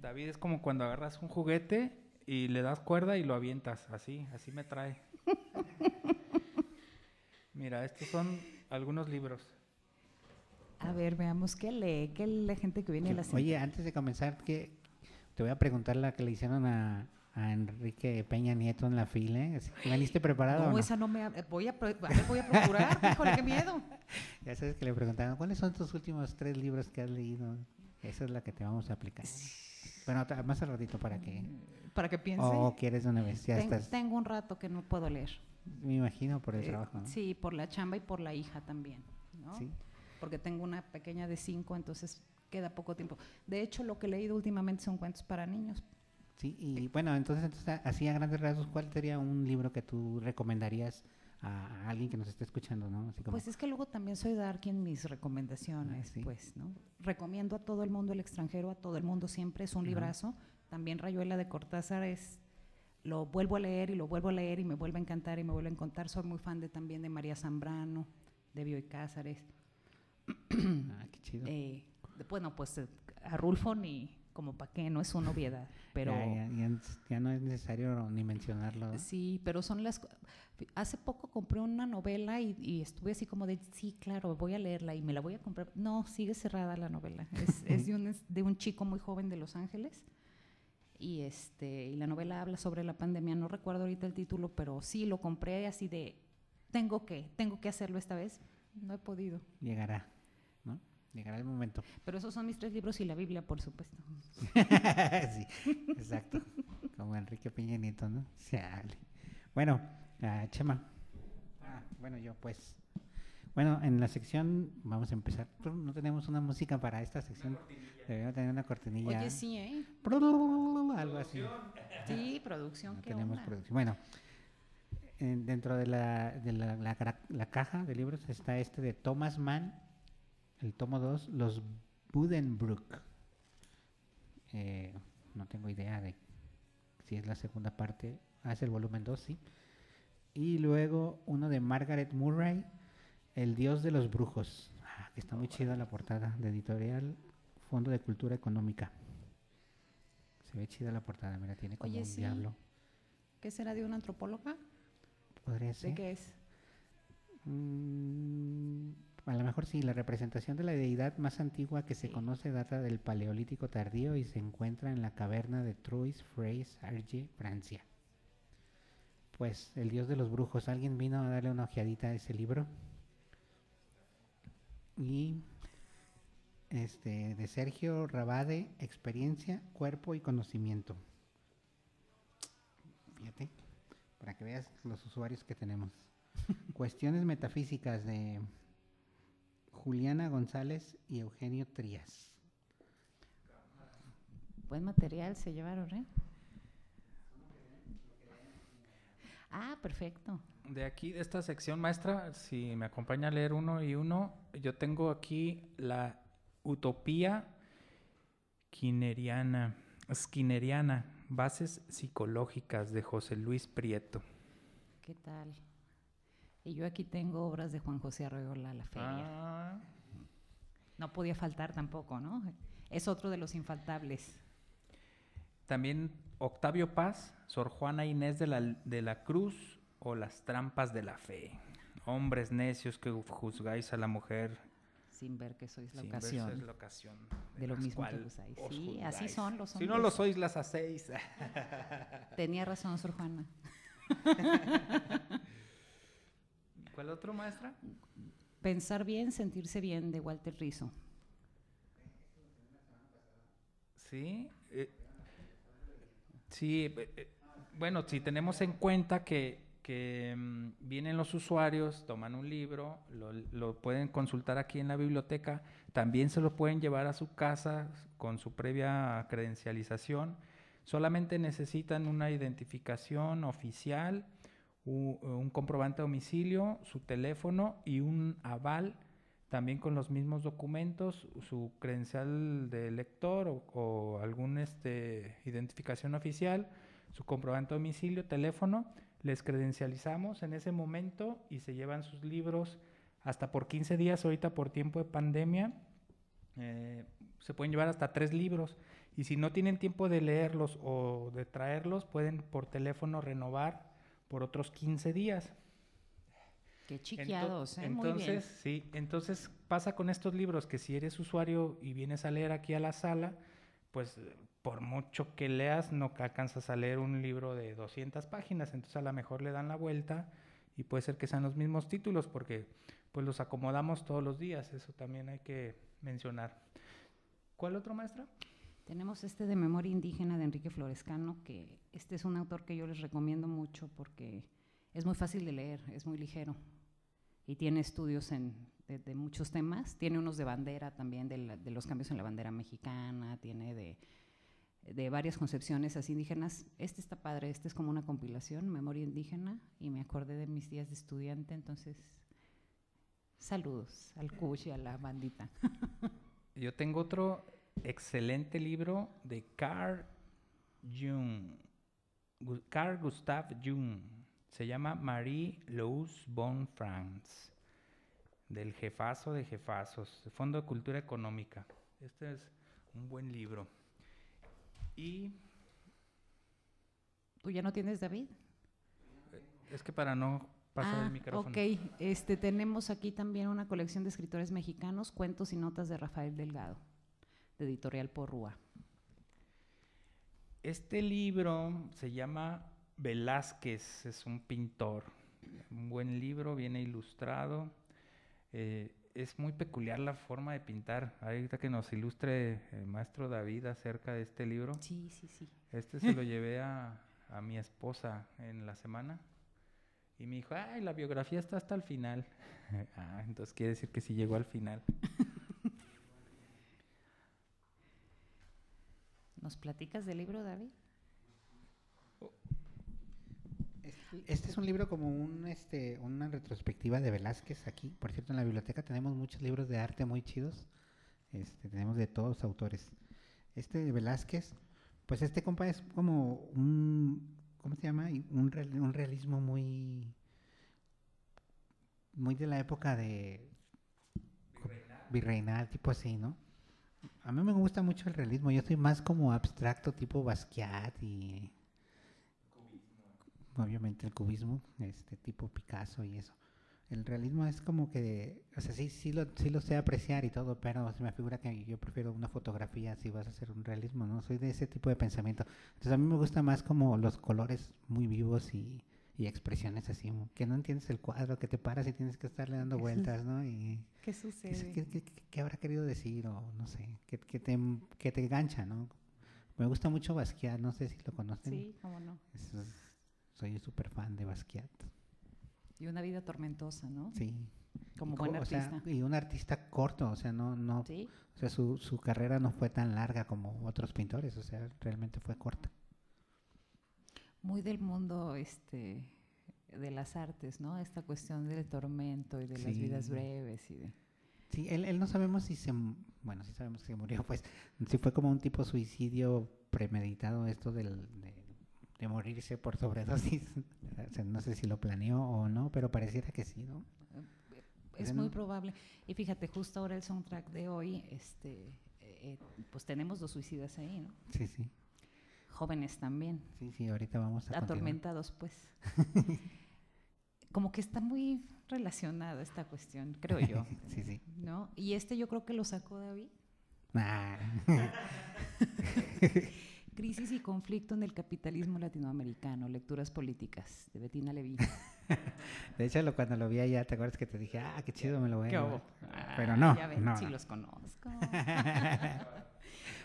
D: David es como cuando agarras un juguete y le das cuerda y lo avientas. Así, así me trae. [LAUGHS] Mira, estos son algunos libros.
C: A ver, veamos qué lee, qué lee la gente que viene a la cena.
B: Oye, antes de comenzar, que te voy a preguntar la que le hicieron a, a Enrique Peña Nieto en la fila. ¿eh? ¿Veniste preparado
C: no,
B: o no?
C: esa no me... Voy a, pro- a ver, voy a procurar, [LAUGHS] híjole, qué miedo.
B: Ya sabes que le preguntaron, ¿cuáles son tus últimos tres libros que has leído? Esa es la que te vamos a aplicar. Bueno, más al ratito para que...
C: Para que piense.
B: ¿O quieres de una vez? Ya
C: Ten-
B: estás,
C: Tengo un rato que no puedo leer.
B: me imagino, por el
C: Eh,
B: trabajo. ¿no?
C: Sí, por la chamba y por la hija también, ¿no?
B: Sí.
C: Porque tengo una pequeña de cinco, entonces queda poco tiempo. De hecho, lo que he leído últimamente son cuentos para niños.
B: Sí, y bueno, entonces, así a grandes rasgos, ¿cuál sería un libro que tú recomendarías a alguien que nos esté escuchando, no? Así como,
C: Pues es que luego también soy darky en mis recomendaciones,
B: Ah, sí.
C: pues, ¿no? Recomiendo a todo el mundo el extranjero, a todo el mundo siempre, es un librazo. También Rayuela de Cortázar es, lo vuelvo a leer y lo vuelvo a leer y me vuelve a encantar y me vuelve a encantar. Soy muy fan de, también de María Zambrano, de Bioy Cázares.
B: Ah, qué chido. [CLEARS THROAT]
C: Eh, bueno, pues eh, a Rulfo ni como para qué, no es una obviedad, [LAUGHS] pero
B: Ya, ya- ya es- ya no es necesario ni mencionarlo.
C: sí, pero son las... Hace poco compré una novela y, y estuve así como de, sí, claro, voy a leerla y me la voy a comprar. No, sigue cerrada la novela. Es, [LAUGHS] es de, un, es de un chico muy joven de Los Ángeles. Y, este, y la novela habla sobre la pandemia. No recuerdo ahorita el título, pero sí lo compré así de, tengo que, tengo que hacerlo esta vez. No he podido.
B: Llegará. Llegará el momento.
C: Pero esos son mis tres libros y la Biblia, por supuesto. [LAUGHS]
B: sí, exacto. Como Enrique Peña Nieto, ¿no? Chale. Bueno, ah, Chema. Ah, bueno, yo pues. Bueno, en la sección vamos a empezar. No tenemos una música para esta sección. Deberíamos tener una cortinilla.
C: Oye, sí, ¿eh?
B: Algo así.
C: Sí, producción.
B: No
C: ¿qué
B: tenemos
C: onda?
B: producción. Bueno, en- dentro de, la, de la, la gra- la caja de libros está este de Thomas Mann, el tomo 2, Los Budenbrook. Eh, no tengo idea de si es la segunda parte. Ah, es el volumen 2, sí. Y luego uno de Margaret Murray, El Dios de los Brujos. Ah, que está muy chida la portada de editorial Fondo de Cultura Económica. Se ve chida la portada, mira, tiene como
C: Oye,
B: un
C: sí.
B: diablo.
C: ¿Qué será de una antropóloga?
B: Podría
C: ¿De
B: ser.
C: qué es?
B: Mm, a lo mejor sí, la representación de la deidad más antigua que se
C: Sí.
B: conoce data del Paleolítico tardío y se encuentra en la caverna de Trois Freys, Arge, Francia. Pues el dios de los brujos, ¿alguien vino a darle una ojeadita a ese libro? Y este de Sergio Rabade, Experiencia, Cuerpo y Conocimiento. Fíjate, para que veas los usuarios que tenemos. [LAUGHS] Cuestiones metafísicas de Juliana González y Eugenio Trías.
C: Buen material se llevaron, ¿eh? Ah, perfecto.
D: De aquí, de esta sección maestra, si me acompaña a leer uno y uno, yo tengo aquí la utopía skinneriana, skinneriana, bases psicológicas de José Luis Prieto.
C: ¿Qué tal? Y yo aquí tengo obras de Juan José Arreola, La Feria.
D: Ah,
C: No podía faltar tampoco, ¿no? Es otro de los infaltables.
D: también Octavio Paz, Sor Juana Inés de la, de la Cruz o Las trampas de la fe. Hombres necios que juzgáis a la mujer
C: Sin ver que sois la
D: sin ver
C: ocasión.
D: ser la ocasión
C: de lo mismo que usáis.
D: os
C: Sí, así son los
D: Si no
C: hombres.
D: lo sois, las hacéis.
C: Tenía razón, Sor Juana. [LAUGHS]
D: ¿Cuál otro, maestra?
C: Pensar bien, sentirse bien, de Walter Rizzo.
D: Sí. eh, sí, eh, eh, bueno, si tenemos en cuenta que, que, mm, vienen los usuarios, toman un libro, lo, lo pueden consultar aquí en la biblioteca, también se lo pueden llevar a su casa con su previa credencialización. Solamente necesitan una identificación oficial, un comprobante de domicilio, su teléfono y un aval también con los mismos documentos, su credencial de lector o, o algún este, identificación oficial, su comprobante de domicilio, teléfono, les credencializamos en ese momento y se llevan sus libros hasta por 15 días, ahorita por tiempo de pandemia, eh, se pueden llevar hasta tres libros. Y si no tienen tiempo de leerlos o de traerlos, pueden por teléfono renovar por otros 15 días.
C: Qué
D: Ento-
C: chiquiados, ¿eh? Muy
D: Entonces,
C: bien.
D: sí, entonces pasa con estos libros que si eres usuario y vienes a leer aquí a la sala, pues por mucho que leas no ca- alcanzas a leer un libro de 200 páginas, entonces a lo mejor le dan la vuelta y puede ser que sean los mismos títulos porque pues los acomodamos todos los días, eso también hay que mencionar. ¿Cuál otro maestra?
C: Tenemos este de Memoria Indígena de Enrique Florescano, que este es un autor que yo les recomiendo mucho porque es muy fácil de leer, es muy ligero y tiene estudios en, de, de muchos temas. Tiene unos de bandera también, de, la- de los cambios en la bandera mexicana, tiene de, de varias concepciones así indígenas. Este está padre, este es como una compilación, Memoria Indígena, y me acordé de mis días de estudiante, entonces saludos al Cush y a la bandita. [LAUGHS]
D: Yo tengo otro excelente libro de Carl Jung, Carl Gustav Jung. Se llama Marie Louise von Franz, del jefazo de jefazos, Fondo de Cultura Económica. Este es un buen libro. Y
C: ¿Tú ya no tienes, David?
D: es que para no pasar
C: Ah,
D: el micrófono.
C: Ok, este, tenemos aquí también una colección de escritores mexicanos, cuentos y notas de Rafael Delgado, de Editorial Porrúa.
D: Este libro se llama Velázquez, es un pintor. Un buen libro, viene ilustrado. eh, es muy peculiar la forma de pintar. Ahorita que nos ilustre el maestro David acerca de este libro.
C: Sí, sí, sí.
D: Este se lo [LAUGHS] llevé a, a mi esposa en la semana. Y me dijo, ay, la biografía está hasta el final. [LAUGHS] ah, entonces quiere decir que sí llegó al final. [LAUGHS]
C: ¿Nos platicas del libro, David?
B: Este es un libro como un, este, una retrospectiva de Velázquez aquí. Por cierto, en la biblioteca tenemos muchos libros de arte muy chidos. Este, tenemos de todos autores. Este de Velázquez, pues este compa es como un, ¿cómo se llama? Un, real- un realismo muy, muy de la época de virreinal, tipo así, ¿no? A mí me gusta mucho el realismo. Yo soy más como abstracto, tipo Basquiat y obviamente el cubismo, este tipo Picasso y eso. El realismo es como que, o sea, sí, sí lo, sí lo sé apreciar y todo, pero se me figura que yo prefiero una fotografía si vas a hacer un realismo, ¿no? Soy de ese tipo de pensamiento. Entonces a mí me gusta más como los colores muy vivos y, y expresiones así, que no entiendes el cuadro, que te paras y tienes que estarle dando vueltas, ¿no? Y
C: ¿Qué sucede?
B: qué- qué- qué- qué habrá querido decir o no sé, que, que te, que te engancha, ¿no? Me gusta mucho Basquiat, no sé si lo conocen.
C: Sí, cómo no.
B: Es- soy súper fan de Basquiat.
C: Y una vida tormentosa, ¿no?
B: Sí.
C: Como
B: Y
C: buen
B: o sea,
C: artista.
B: y un artista corto, o sea, no, no,
C: Sí,
B: o sea, su, su carrera no fue tan larga como otros pintores, o sea, realmente fue corta.
C: Muy del mundo este de las artes, ¿no? Esta cuestión del tormento y de las vidas
B: Sí.
C: breves y de
B: Sí, él, él no sabemos si se, bueno, sí sabemos que murió, pues, si fue como un tipo suicidio premeditado esto del, de, de morirse por sobredosis. [LAUGHS] O sea, no sé si lo planeó o no, pero pareciera que sí, ¿no?
C: es
B: Ese
C: muy
B: no-
C: probable. Y fíjate, justo ahora el soundtrack de hoy, este, eh, pues tenemos dos suicidas ahí, ¿no?
B: Sí, sí.
C: Jóvenes también,
B: Sí, sí, ahorita vamos a continuar.
C: atormentados, pues. [LAUGHS] Como que está muy relacionada esta cuestión, creo yo, [LAUGHS]
B: Sí, sí.
C: ¿no? Y este yo creo que lo sacó David.
B: Ah, [LAUGHS]
C: Crisis y conflicto en el capitalismo latinoamericano, lecturas políticas, de Bettina Levy.
B: de hecho, lo, cuando lo vi allá, ¿te acuerdas que te dije, ah, qué chido, me lo voy a
C: ¿Qué
B: llevar"?
C: hubo?
B: Pero
C: Ah,
B: no,
C: Ya ven,
B: no,
C: sí los conozco.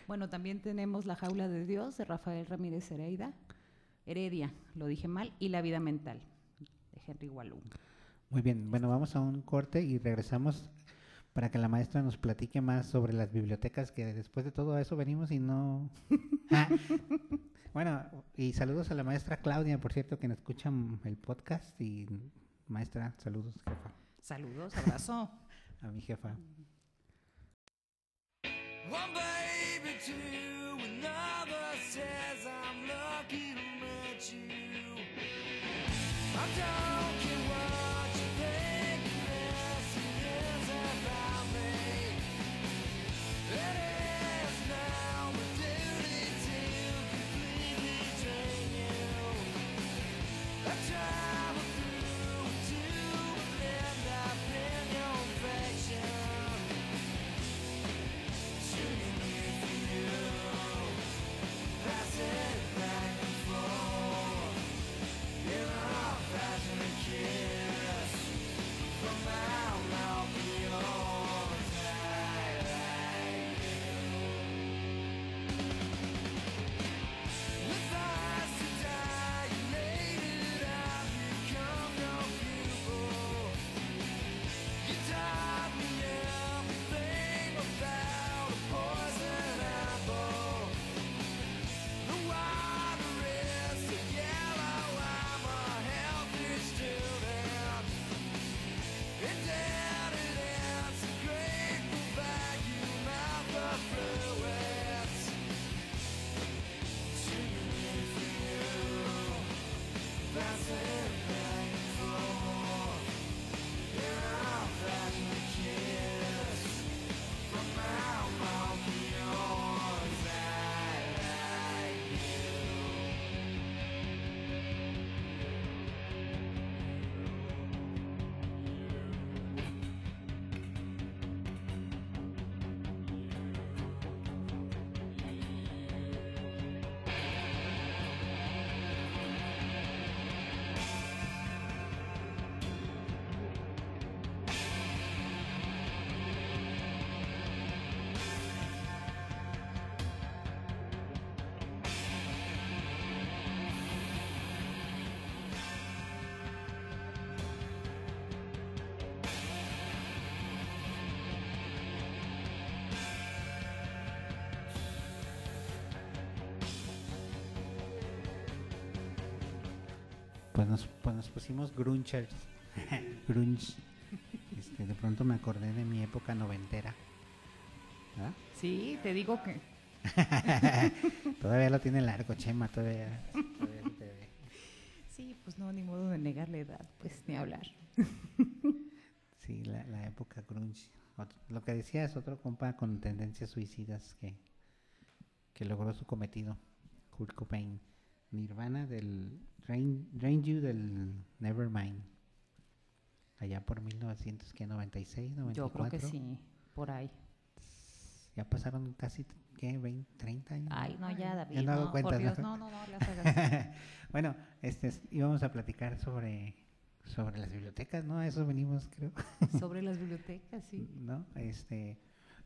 C: Bueno, también tenemos La jaula de Dios de Rafael Ramírez Heredia. Heredia, lo dije mal, y La vida mental de Henry Wallum.
B: Muy bien, bueno, vamos a un corte y regresamos para que la maestra nos platique más sobre las bibliotecas, que después de todo eso venimos y no... [LAUGHS] Ah, bueno, y saludos a la maestra Claudia, por cierto, que nos escucha el podcast y maestra, saludos, jefa,
C: Saludos, abrazo.
B: a mi jefa.
E: One baby, two, another says I'm lucky to meet you. I don't
B: pues nos, pues nos pusimos grunchers. [LAUGHS] Grunge. Este, de pronto me acordé de mi época noventera. ¿verdad?
C: Sí, te digo que [LAUGHS]
B: todavía lo tiene largo, Chema, todavía. todavía te ve.
C: sí, pues no, ni modo de negar la edad, pues ni hablar.
B: Sí, la, la época grunge. Lo que decía es otro compa con tendencias suicidas que, que logró su cometido. Kurt Cobain. Nirvana del Rain, Rain You del Nevermind. Allá por 1996, 94.
C: Yo creo que sí, por ahí.
B: Ya pasaron casi, ¿qué? 20, 30 años.
C: Ay, no, ya, David.
B: Ya no hago
C: no,
B: cuentas,
C: por Dios,
B: ¿no?
C: no, no, no, las hagas. [LAUGHS]
B: bueno, este, es- íbamos a platicar sobre, sobre las bibliotecas, ¿no? A eso venimos, creo. [LAUGHS]
C: Sobre las bibliotecas, sí.
B: ¿no? Este,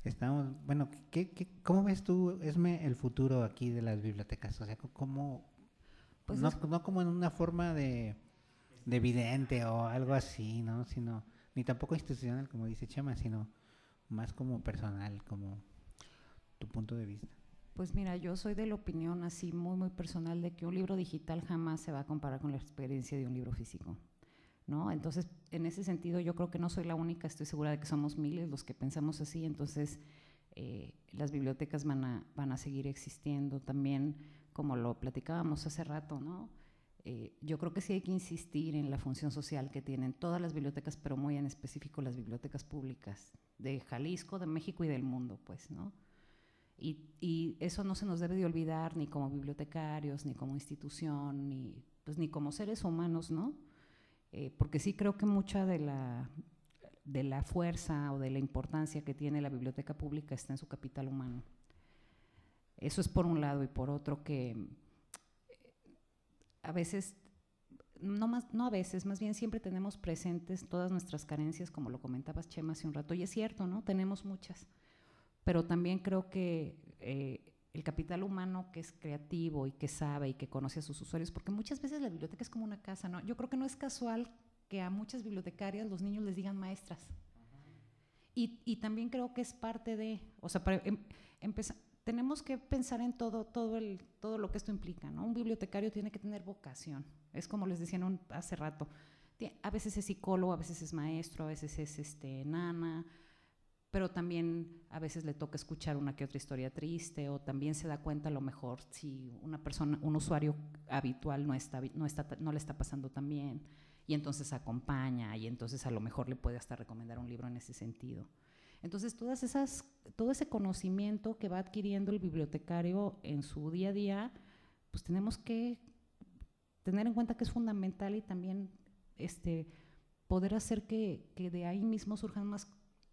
B: estamos, bueno, ¿qué, qué, cómo ves tú, Esme, el futuro aquí de las bibliotecas? O sea, ¿cómo,
C: Pues
B: no, como en una forma de, de vidente o algo así, ¿no? Sino, ni tampoco institucional, como dice Chema, sino más como personal, como tu punto de vista.
C: Pues mira, yo soy de la opinión así muy, muy personal de que un libro digital jamás se va a comparar con la experiencia de un libro físico. ¿No? Entonces, en ese sentido, yo creo que no soy la única, estoy segura de que somos miles los que pensamos así, entonces eh, las bibliotecas van a, van a seguir existiendo también, como lo platicábamos hace rato, ¿no? Eh, yo creo que sí hay que insistir en la función social que tienen todas las bibliotecas, pero muy en específico las bibliotecas públicas de Jalisco, de México y del mundo, pues, ¿no? Y, y eso no se nos debe de olvidar ni como bibliotecarios, ni como institución, ni, pues, ni como seres humanos, ¿no? Eh, porque sí creo que mucha de la, de la fuerza o de la importancia que tiene la biblioteca pública está en su capital humano. Eso es por un lado y por otro que eh, a veces, no, más, no a veces, más bien siempre tenemos presentes todas nuestras carencias, como lo comentabas Chema hace un rato, y es cierto, ¿no? Tenemos muchas pero también creo que eh, el capital humano que es creativo y que sabe y que conoce a sus usuarios, porque muchas veces la biblioteca es como una casa, ¿no? Yo creo que no es casual que a muchas bibliotecarias los niños les digan maestras. Y, y también creo que es parte de, o sea, para em- empeza- tenemos que pensar en todo, todo, el, todo lo que esto implica, ¿no? Un bibliotecario tiene que tener vocación. Es como les decía en un- hace rato. A veces es psicólogo, a veces es maestro, a veces es este, nana, pero también a veces le toca escuchar una que otra historia triste o también se da cuenta a lo mejor si una persona, un usuario habitual no, está, no, está, no le está pasando tan bien y entonces acompaña y entonces a lo mejor le puede hasta recomendar un libro en ese sentido. Entonces, todas esas, todo ese conocimiento que va adquiriendo el bibliotecario en su día a día, pues tenemos que tener en cuenta que es fundamental y también este, poder hacer que, que de ahí mismo surjan más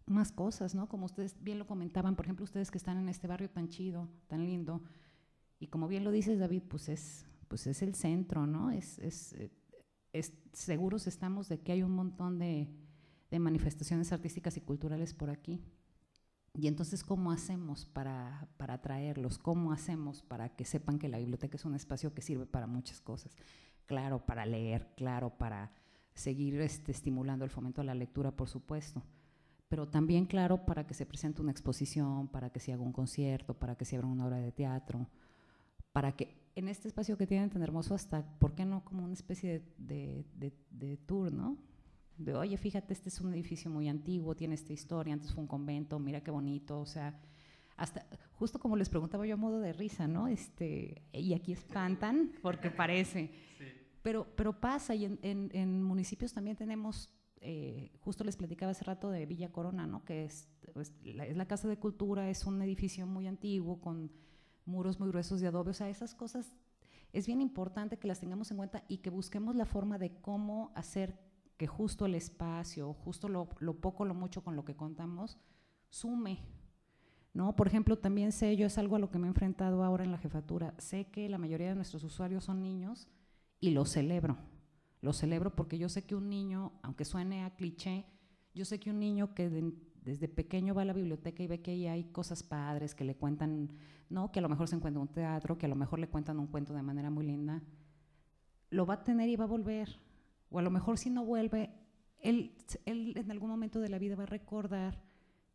C: más cosas, ¿no? Como ustedes bien lo comentaban, por ejemplo, ustedes que están en este barrio tan chido, tan lindo, y como bien lo dices, David, pues es, pues es el centro, ¿no? Es, es, eh, es- seguros estamos de que hay un montón de, de manifestaciones artísticas y culturales por aquí. Y entonces, ¿cómo hacemos para, para atraerlos? ¿Cómo hacemos para que sepan que la biblioteca es un espacio que sirve para muchas cosas? Claro, para leer, claro, para seguir este, estimulando el fomento a la lectura, por supuesto pero también, claro, para que se presente una exposición, para que se haga un concierto, para que se abra una obra de teatro, para que en este espacio que tienen tan hermoso hasta, ¿por qué no como una especie de, de- de- de tour, no? De, oye, fíjate, este es un edificio muy antiguo, tiene esta historia, antes fue un convento, mira qué bonito, o sea, hasta, justo como les preguntaba yo a modo de risa, ¿no? Este, y aquí espantan porque parece. [LAUGHS] Pero, pero pasa, y en, en- en municipios también tenemos, eh, justo les platicaba hace rato de Villa Corona, ¿no? que es, es la, es la Casa de Cultura, es un edificio muy antiguo con muros muy gruesos de adobe, o sea, esas cosas es bien importante que las tengamos en cuenta y que busquemos la forma de cómo hacer justo el espacio, justo lo, poco, lo mucho con lo que contamos, sume. ¿no? Por ejemplo, también sé, yo es algo a lo que me he enfrentado ahora en la jefatura, sé que la mayoría de nuestros usuarios son niños y lo celebro. Lo celebro porque yo sé que un niño, aunque suene a cliché, yo sé que un niño que de- desde pequeño va a la biblioteca y ve que ahí hay cosas padres, que le cuentan, ¿no? que a lo mejor se encuentra un teatro, que a lo mejor le cuentan un cuento de manera muy linda, lo va a tener y va a volver. O a lo mejor si no vuelve, él, él en algún momento de la vida va a recordar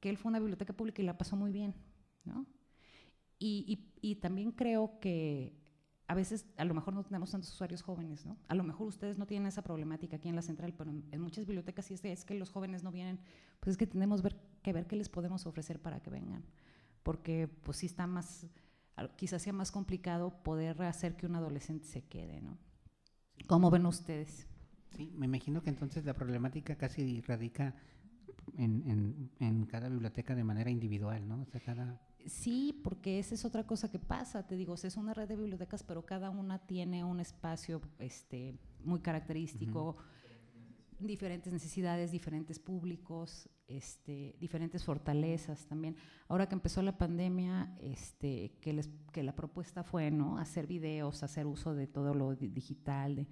C: que él fue a una biblioteca pública y la pasó muy bien. ¿no? Y, y- y también creo que a veces a lo mejor no tenemos tantos usuarios jóvenes, ¿no? A lo mejor ustedes no tienen esa problemática aquí en la central, pero en, en muchas bibliotecas sí es, es que los jóvenes no vienen, pues es que tenemos ver, que ver qué les podemos ofrecer para que vengan, porque pues sí está más, quizás sea más complicado poder hacer que un adolescente se quede, ¿no? ¿Cómo ven ustedes?
B: Sí, me imagino que entonces la problemática casi radica en, en, en cada biblioteca de manera individual, ¿no? O sea, cada...
C: Sí, porque esa es otra cosa que pasa. Te digo, es una red de bibliotecas, pero cada una tiene un espacio este, muy característico, diferentes necesidades, diferentes públicos, este, diferentes fortalezas también. Ahora que empezó la pandemia, este, que, les, que la propuesta fue ¿no? hacer videos, hacer uso de todo lo di- digital. de-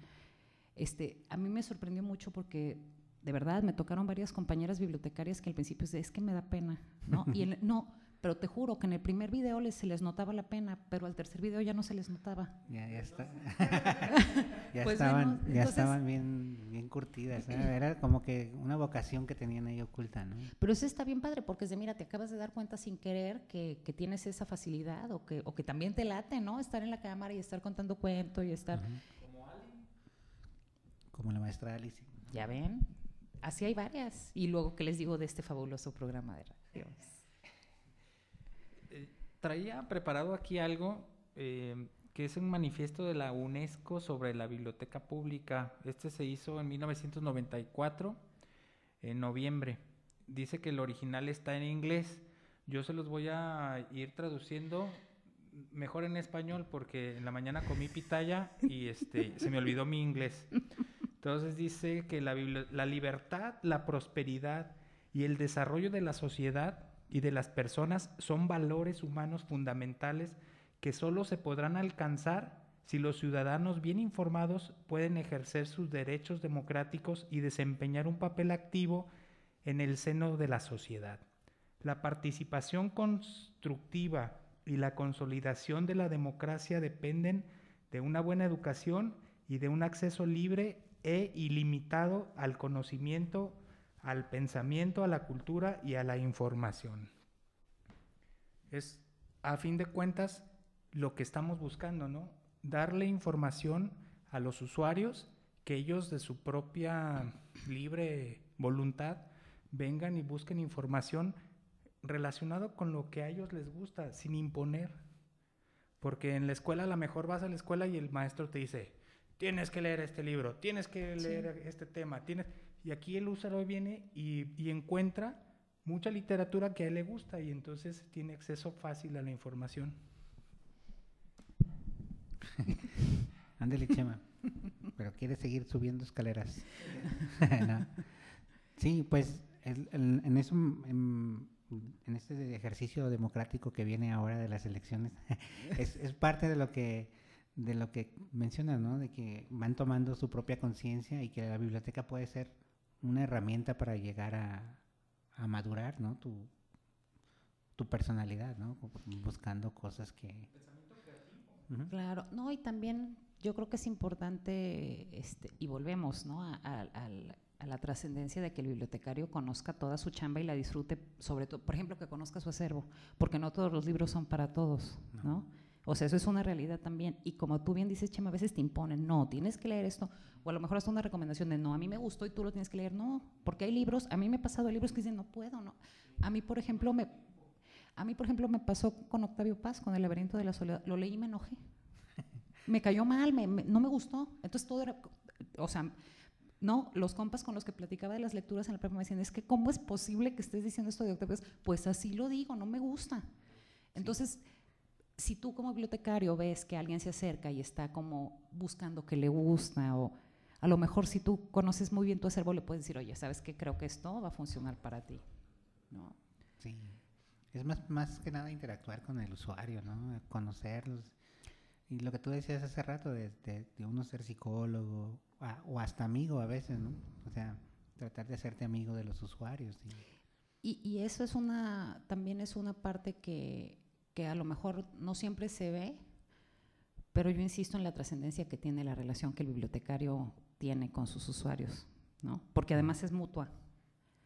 C: este, a mí me sorprendió mucho porque de verdad me tocaron varias compañeras bibliotecarias que al principio es, de, es que me da pena, ¿no? [LAUGHS] Y en- no, pero te juro que en el primer video les, se les notaba la pena, pero al tercer video ya no se les notaba.
B: Ya, ya, está. [LAUGHS] [LAUGHS] ya
C: Pues
B: estaban, ya
C: entonces-
B: estaban bien, bien curtidas. ¿no? [CLEARS THROAT] Era como que una vocación que tenían ahí oculta, ¿no?
C: Pero eso está bien padre porque es de, mira, te acabas de dar cuenta sin querer que, que tienes esa facilidad o que, o que también te late, ¿no? Estar en la cámara y estar contando cuento y estar,
B: Como la maestra Alice.
C: ya ven, así hay varias. Y luego, ¿qué les digo de este fabuloso programa de radio?
D: Eh, traía preparado aquí algo eh, que es un manifiesto de la UNESCO sobre la biblioteca pública. Este se hizo en 1994, en noviembre. Dice que el original está en inglés. Yo se los voy a ir traduciendo mejor en español porque en la mañana comí pitaya y este se me olvidó mi inglés. Entonces dice que la, la libertad, la prosperidad y el desarrollo de la sociedad y de las personas son valores humanos fundamentales que solo se podrán alcanzar si los ciudadanos bien informados pueden ejercer sus derechos democráticos y desempeñar un papel activo en el seno de la sociedad. La participación constructiva y la consolidación de la democracia dependen de una buena educación y de un acceso libre e ilimitado al conocimiento, al pensamiento, a la cultura y a la información. Es, a fin de cuentas, lo que estamos buscando, ¿no? Darle información a los usuarios que ellos de su propia libre voluntad vengan y busquen información relacionado con lo que a ellos les gusta, sin imponer. Porque en la escuela a lo mejor vas a la escuela y el maestro te dice, tienes que leer este libro, tienes que
C: Sí.
D: leer este tema, tienes... Y aquí el usuario viene y, y encuentra mucha literatura que a él le gusta y entonces tiene acceso fácil a la información. [LAUGHS]
B: Ándale, Chema. Pero quiere seguir subiendo escaleras. [LAUGHS] No. Sí, pues el- el- en eso, en, en este ejercicio democrático que viene ahora de las elecciones, [LAUGHS] es, es parte de lo que de lo que mencionas, ¿no? De que van tomando su propia conciencia y que la biblioteca puede ser una herramienta para llegar a, a madurar, ¿no? Tu, tu personalidad, ¿no? Buscando cosas que... Ujú.
C: Claro, no, y también yo creo que es importante, este, y volvemos, ¿no? A, a- al- a la trascendencia de que el bibliotecario conozca toda su chamba y la disfrute, sobre todo, por ejemplo, que conozca su acervo, porque no todos los libros son para todos,
B: No.
C: ¿no? O sea, eso es una realidad también. Y como tú bien dices, Chema, a veces te imponen, no, tienes que leer esto. O a lo mejor hasta una recomendación de, no, a mí me gustó y tú lo tienes que leer. No, porque hay libros, a mí me ha pasado libros que dicen, no puedo, no. A mí, por ejemplo, me, a mí, por ejemplo, me pasó con Octavio Paz, con El laberinto de la soledad. Lo leí y me enojé. [LAUGHS] Me cayó mal, me- me- no me gustó. Entonces todo era, o sea, no, los compas con los que platicaba de las lecturas en la prepa me decían, es que ¿cómo es posible que estés diciendo esto de Octavio Paz? Pues así lo digo, no me gusta. Entonces, si tú como bibliotecario ves que alguien se acerca y está como buscando que le gusta o a lo mejor si tú conoces muy bien tu acervo le puedes decir, oye, ¿sabes qué? Creo que esto va a funcionar para ti. ¿no?
B: Sí. Es más, más que nada interactuar con el usuario, ¿no? Conocerlos. Y lo que tú decías hace rato, de, de, de uno ser psicólogo a- o hasta amigo a veces, ¿no? O sea, tratar de hacerte amigo de los usuarios. Y,
C: y eso es una, también es una parte que, que a lo mejor no siempre se ve, pero yo insisto en la trascendencia que tiene la relación que el bibliotecario tiene con sus usuarios, ¿no? Porque además es mutua,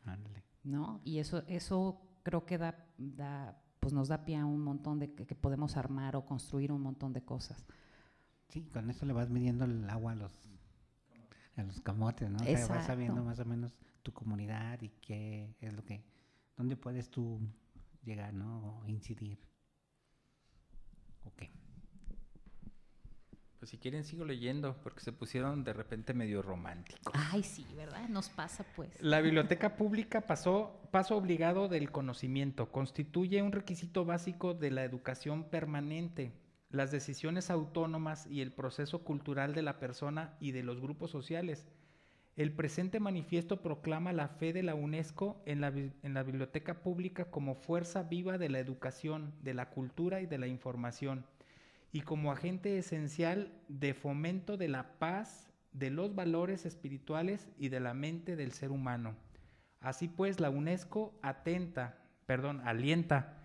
B: ándale.
C: ¿no? Y eso, eso creo que da, da, pues nos da pie a un montón de que, que podemos armar o construir un montón de cosas.
B: Sí, con eso le vas midiendo el agua a los, a los camotes, ¿no? O sea, vas sabiendo más o menos tu comunidad y qué es lo que, dónde puedes tú llegar, ¿no? O incidir. Ok.
D: Pues si quieren sigo leyendo porque se pusieron de repente medio románticos.
C: Ay, sí, ¿verdad? Nos pasa pues.
D: La biblioteca pública pasó, paso obligado del conocimiento, constituye un requisito básico de la educación permanente. Las decisiones autónomas y el proceso cultural de la persona y de los grupos sociales. El presente manifiesto proclama la fe de la UNESCO en la, biblioteca pública como fuerza viva de la educación, de la cultura y de la información, y como agente esencial de fomento de la paz, de los valores espirituales y de la mente del ser humano. Así pues, la UNESCO atenta, perdón, alienta,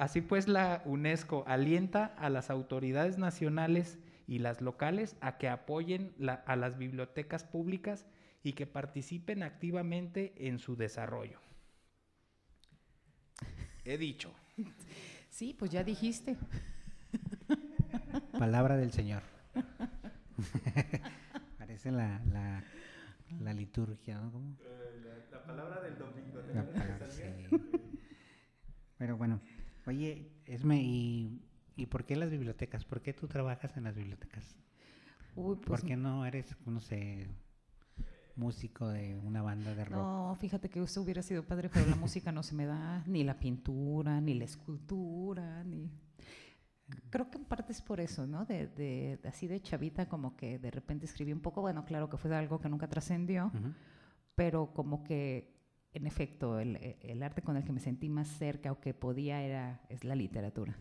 D: así pues la UNESCO alienta a las autoridades nacionales y las locales a que apoyen a las bibliotecas públicas y que participen activamente en su desarrollo. He dicho.
C: Sí, pues ya dijiste.
B: Palabra del Señor. [LAUGHS] Parece la, la, la liturgia, ¿no? ¿Cómo?
D: la, palabra del domingo.
B: La palabra, sí. Pero bueno, oye, Esme, ¿y, ¿y por qué las bibliotecas? ¿Por qué tú trabajas en las bibliotecas?
C: Uy, pues
B: ¿Por qué no eres, no sé, músico de una banda de rock?
C: No, fíjate que eso hubiera sido padre, pero la música no se me da, ni la pintura, ni la escultura, ni... Creo que en parte es por eso, ¿no? De, de- así de chavita, como que de repente escribí un poco, bueno, claro que fue algo que nunca trascendió,
B: Ujú.
C: pero como que, en efecto, el, el arte con el que me sentí más cerca o que podía era, es la literatura,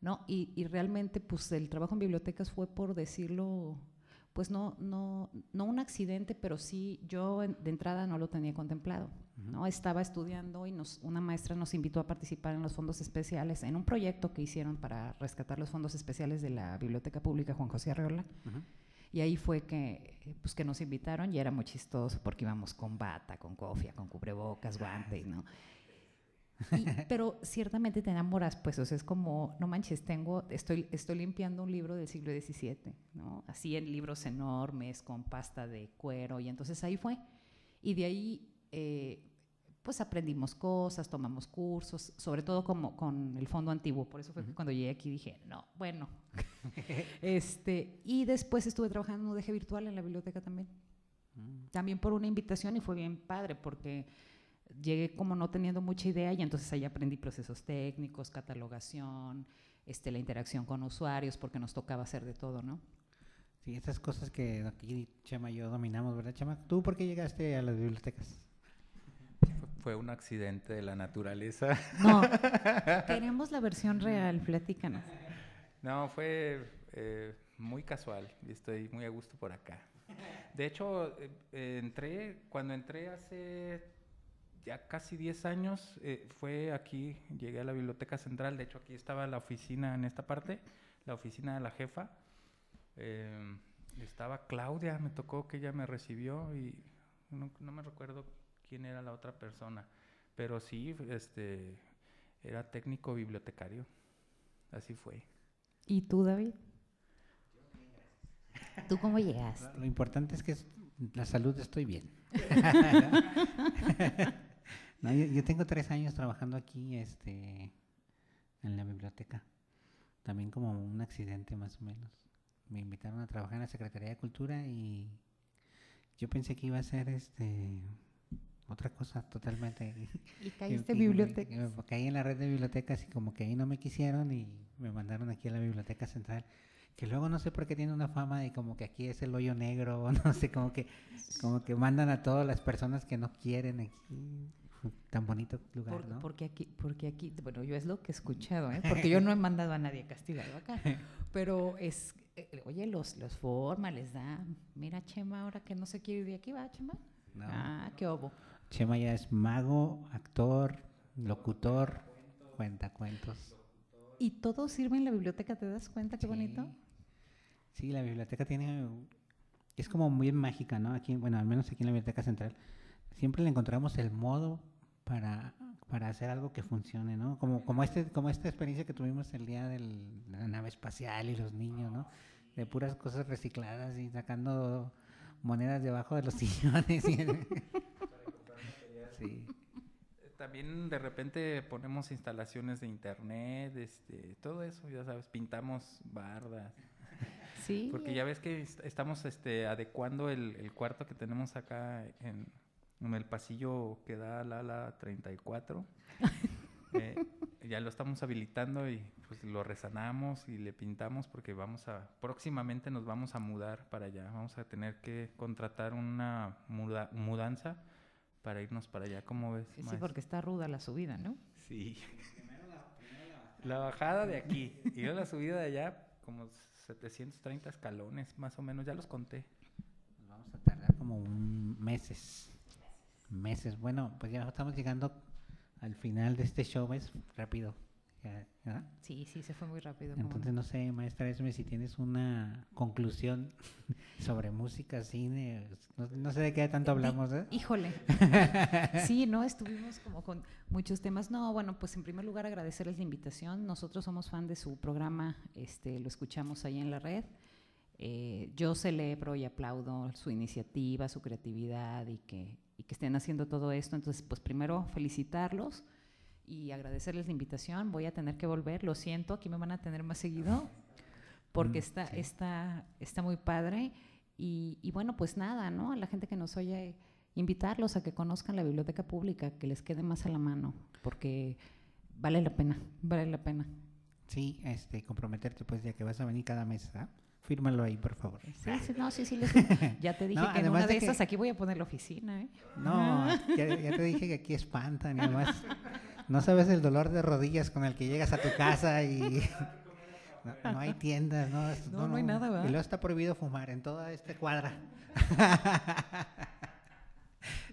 C: ¿no? Y, y realmente, pues, el trabajo en bibliotecas fue, por decirlo, pues no, no, no un accidente, pero sí, yo de entrada no lo tenía contemplado, ¿no? Estaba estudiando y nos, una maestra nos invitó a participar en los fondos especiales, en un proyecto que hicieron para rescatar los fondos especiales de la Biblioteca Pública Juan José Arreola. Y ahí fue que, eh, pues, que nos invitaron y era muy chistoso porque íbamos con bata, con cofia, con cubrebocas, guantes, ¿no? Y- pero ciertamente te enamoras, pues, o sea, es como, no manches, tengo, estoy, estoy limpiando un libro del siglo XVII, ¿no? Así en libros enormes, con pasta de cuero, y entonces ahí fue. Y de ahí, eh, pues aprendimos cosas, tomamos cursos, sobre todo como con el fondo antiguo. Por eso fue que cuando llegué aquí dije, no, bueno. [LAUGHS] este, y después estuve trabajando en un UDG virtual en la biblioteca también.
B: Mm.
C: También por una invitación y fue bien padre porque llegué como no teniendo mucha idea y entonces ahí aprendí procesos técnicos, catalogación, este, la interacción con usuarios, porque nos tocaba hacer de todo, ¿no?
B: Sí, esas cosas que aquí Chema y yo dominamos, ¿verdad, Chema? ¿Tú por qué llegaste a las bibliotecas?
D: Fue- Fue un accidente de la naturaleza.
C: No, [LAUGHS] queremos la versión real, platícanos.
D: No, fue eh, muy casual y estoy muy a gusto por acá. De hecho, eh, eh, entré, cuando entré hace ya casi 10 años, eh, fue aquí, llegué a la Biblioteca Central, de hecho aquí estaba la oficina en esta parte, la oficina de la jefa. Eh, estaba Claudia, me tocó que ella me recibió y no, no me recuerdo quién era la otra persona, pero sí, este, era técnico bibliotecario, así fue.
C: ¿Y tú, David? ¿Tú cómo llegaste?
B: Lo importante es que la salud estoy bien. [LAUGHS] No, yo, yo tengo tres años trabajando aquí este, en la biblioteca. También como un accidente más o menos. Me invitaron a trabajar en la Secretaría de Cultura y yo pensé que iba a ser este otra cosa totalmente. [LAUGHS]
C: Y [LAUGHS] caíste en
B: me- me caí en la red de bibliotecas y como que ahí no me quisieron y me mandaron aquí a la biblioteca central. Que luego no sé por qué tiene una fama de como que aquí es el hoyo negro, o [LAUGHS] no sé, como que, como que mandan a todas las personas que no quieren aquí. Tan bonito lugar,
C: Por-
B: ¿no?
C: Porque aquí, porque aquí, bueno, yo es lo que he escuchado, ¿eh? porque yo no he mandado a nadie castigado acá, pero es, eh, oye, los, los forma, les da, mira Chema, ahora que no se quiere ir de aquí, ¿va Chema?
B: No.
C: Ah, qué obo.
B: Chema ya es mago, actor, locutor, cuentacuentos.
C: Y todo sirve en la biblioteca, ¿te das cuenta qué
B: Sí.
C: bonito?
B: Sí, la biblioteca tiene. Es como muy mágica, ¿no? Aquí, bueno, al menos aquí en la Biblioteca Central, siempre le encontramos el modo para, para hacer algo que funcione, ¿no? Como, como, este, como esta experiencia que tuvimos el día del- de la nave espacial y los niños, ¿no? de puras cosas recicladas y sacando monedas debajo de los [LAUGHS] sillones. y- [LAUGHS] sí.
D: También de repente ponemos instalaciones de internet, este, todo eso, ya sabes, pintamos bardas.
C: Sí.
D: Porque ya ves que est- estamos este, adecuando el, el cuarto que tenemos acá en, en el pasillo que da al ala 34. [LAUGHS] Eh, ya lo estamos habilitando y pues lo resanamos y le pintamos porque vamos a, próximamente nos vamos a mudar para allá. Vamos a tener que contratar una muda- mudanza para irnos para allá. ¿Cómo ves?
C: Sí,
D: maestro?
C: porque está ruda la subida, ¿no?
D: Sí. La bajada de aquí y luego la subida de allá, como 730 escalones, más o menos, ya los conté.
B: Nos Vamos a tardar como un meses. Meses. Bueno, pues ya estamos llegando al final de este show, es rápido. ¿verdad?
C: Sí, sí, se fue muy rápido.
B: Entonces
C: no.
B: no sé, maestra Esme, si tienes una conclusión [LAUGHS] sobre música, cine, no, no sé de qué tanto hablamos, ¿eh?
C: Híjole. [LAUGHS] Sí, no, estuvimos como con muchos temas. No, bueno, pues en primer lugar agradecerles la invitación. Nosotros somos fan de su programa, este, lo escuchamos ahí en la red. Eh, yo celebro y aplaudo su iniciativa, su creatividad y que, y que estén haciendo todo esto. Entonces, pues primero felicitarlos y agradecerles la invitación. Voy a tener que volver, lo siento, aquí me van a tener más seguido porque
B: Mm,
C: está,
B: sí.
C: está, está muy padre. Y, y bueno, pues nada, ¿no? A la gente que nos oye, invitarlos a que conozcan la biblioteca pública, que les quede más a la mano, porque vale la pena, vale la pena.
B: Sí, este, comprometerte pues ya que vas a venir cada mes, ¿ah? Fírmalo ahí, por favor.
C: Sí, sí, [LAUGHS] no, sí, sí, les- ya te [LAUGHS] dije
B: No,
C: que en una
B: de que-
C: esas aquí voy a poner la oficina, ¿eh?
B: No, ya, ya te dije que aquí espantan y además [LAUGHS] no sabes el dolor de rodillas con el que llegas a tu casa y no, no hay tiendas, no,
C: No, no hay nada, ¿verdad?
B: Y luego está prohibido fumar en toda esta cuadra.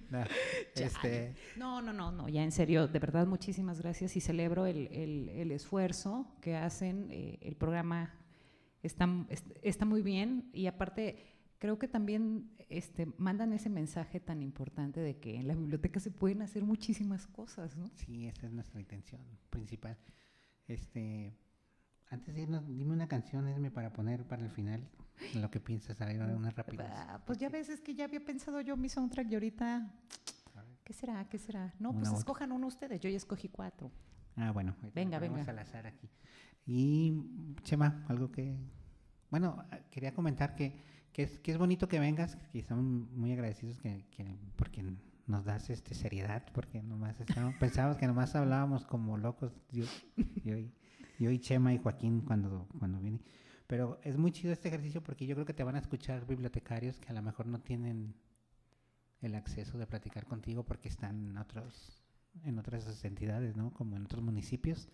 B: No, este,
C: No, no, no, no, ya en serio, de verdad muchísimas gracias y celebro el, el- el esfuerzo que hacen. eh, el programa está, es- está muy bien y aparte creo que también este, mandan ese mensaje tan importante de que en la biblioteca se pueden hacer muchísimas cosas, ¿no?
B: sí, esa es nuestra intención principal. Este, antes de irnos, dime una canción, Esme, para poner para el final lo que piensas, ahí unas rápidas.
C: Ah, Pues ya ves, es que ya había pensado yo mi soundtrack y ahorita,
B: A ver.
C: ¿qué será? ¿Qué será? No,
B: Una
C: pues escojan uno ustedes, yo ya escogí cuatro.
B: Ah, bueno.
C: Venga, venga.
B: al azar aquí. Y, Chema, algo que... Bueno, quería comentar que, que, es, que es bonito que vengas, que estamos muy agradecidos que, que- porque nos das este seriedad, porque nomás estamos, pensábamos que nomás hablábamos como locos, yo, y, yo Chema y Joaquín cuando, cuando vine. Pero es muy chido este ejercicio porque yo creo que te van a escuchar bibliotecarios que a lo mejor no tienen el acceso de platicar contigo porque están en otros en otras entidades, ¿no? Como en otros municipios.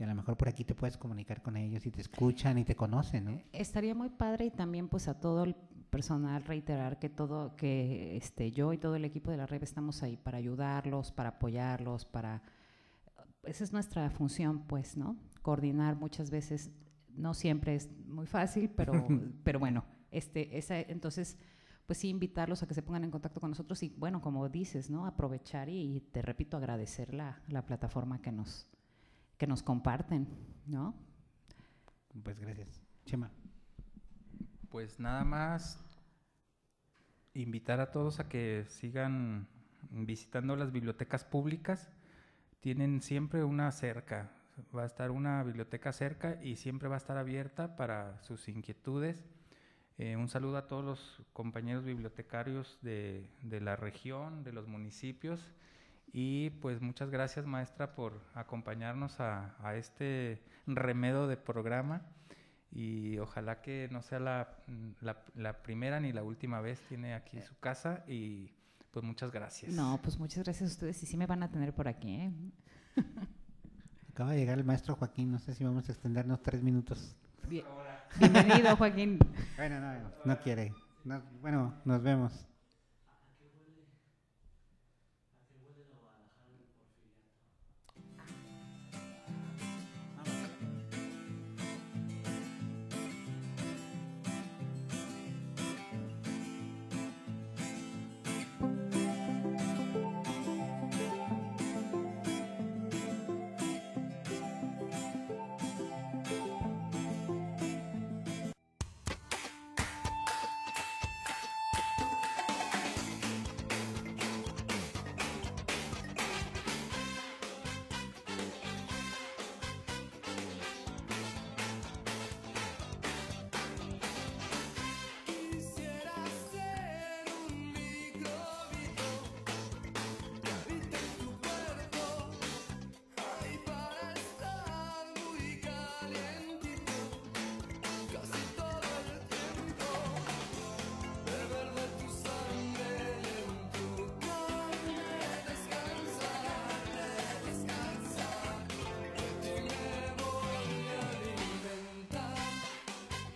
B: Y a lo mejor por aquí te puedes comunicar con ellos y te escuchan y te conocen, ¿no?
C: Estaría muy padre y también pues a todo el personal reiterar que todo que este yo y todo el equipo de la red estamos ahí para ayudarlos, para apoyarlos, para esa es nuestra función, pues, ¿no? Coordinar muchas veces no siempre es muy fácil, pero [LAUGHS] pero bueno, este esa entonces pues sí invitarlos a que se pongan en contacto con nosotros y bueno, como dices, ¿no? Aprovechar y, y te repito agradecer la, la plataforma que nos que nos comparten, ¿no?
B: Pues gracias. Chema.
D: Pues nada más invitar a todos a que sigan visitando las bibliotecas públicas. Tienen siempre una cerca, va a estar una biblioteca cerca y siempre va a estar abierta para sus inquietudes. Eh, un saludo a todos los compañeros bibliotecarios de, de la región, de los municipios. Y pues muchas gracias maestra por acompañarnos a, a este remedo de programa y ojalá que no sea la, la- la primera ni la última vez tiene aquí su casa y pues muchas gracias.
C: No, pues muchas gracias a ustedes y sí me van a tener por aquí, ¿eh? [LAUGHS]
B: Acaba de llegar el maestro Joaquín, no sé si vamos a extendernos tres minutos.
C: Bien- Bienvenido, Joaquín.
B: Bueno, no, no quiere. No- bueno, nos vemos.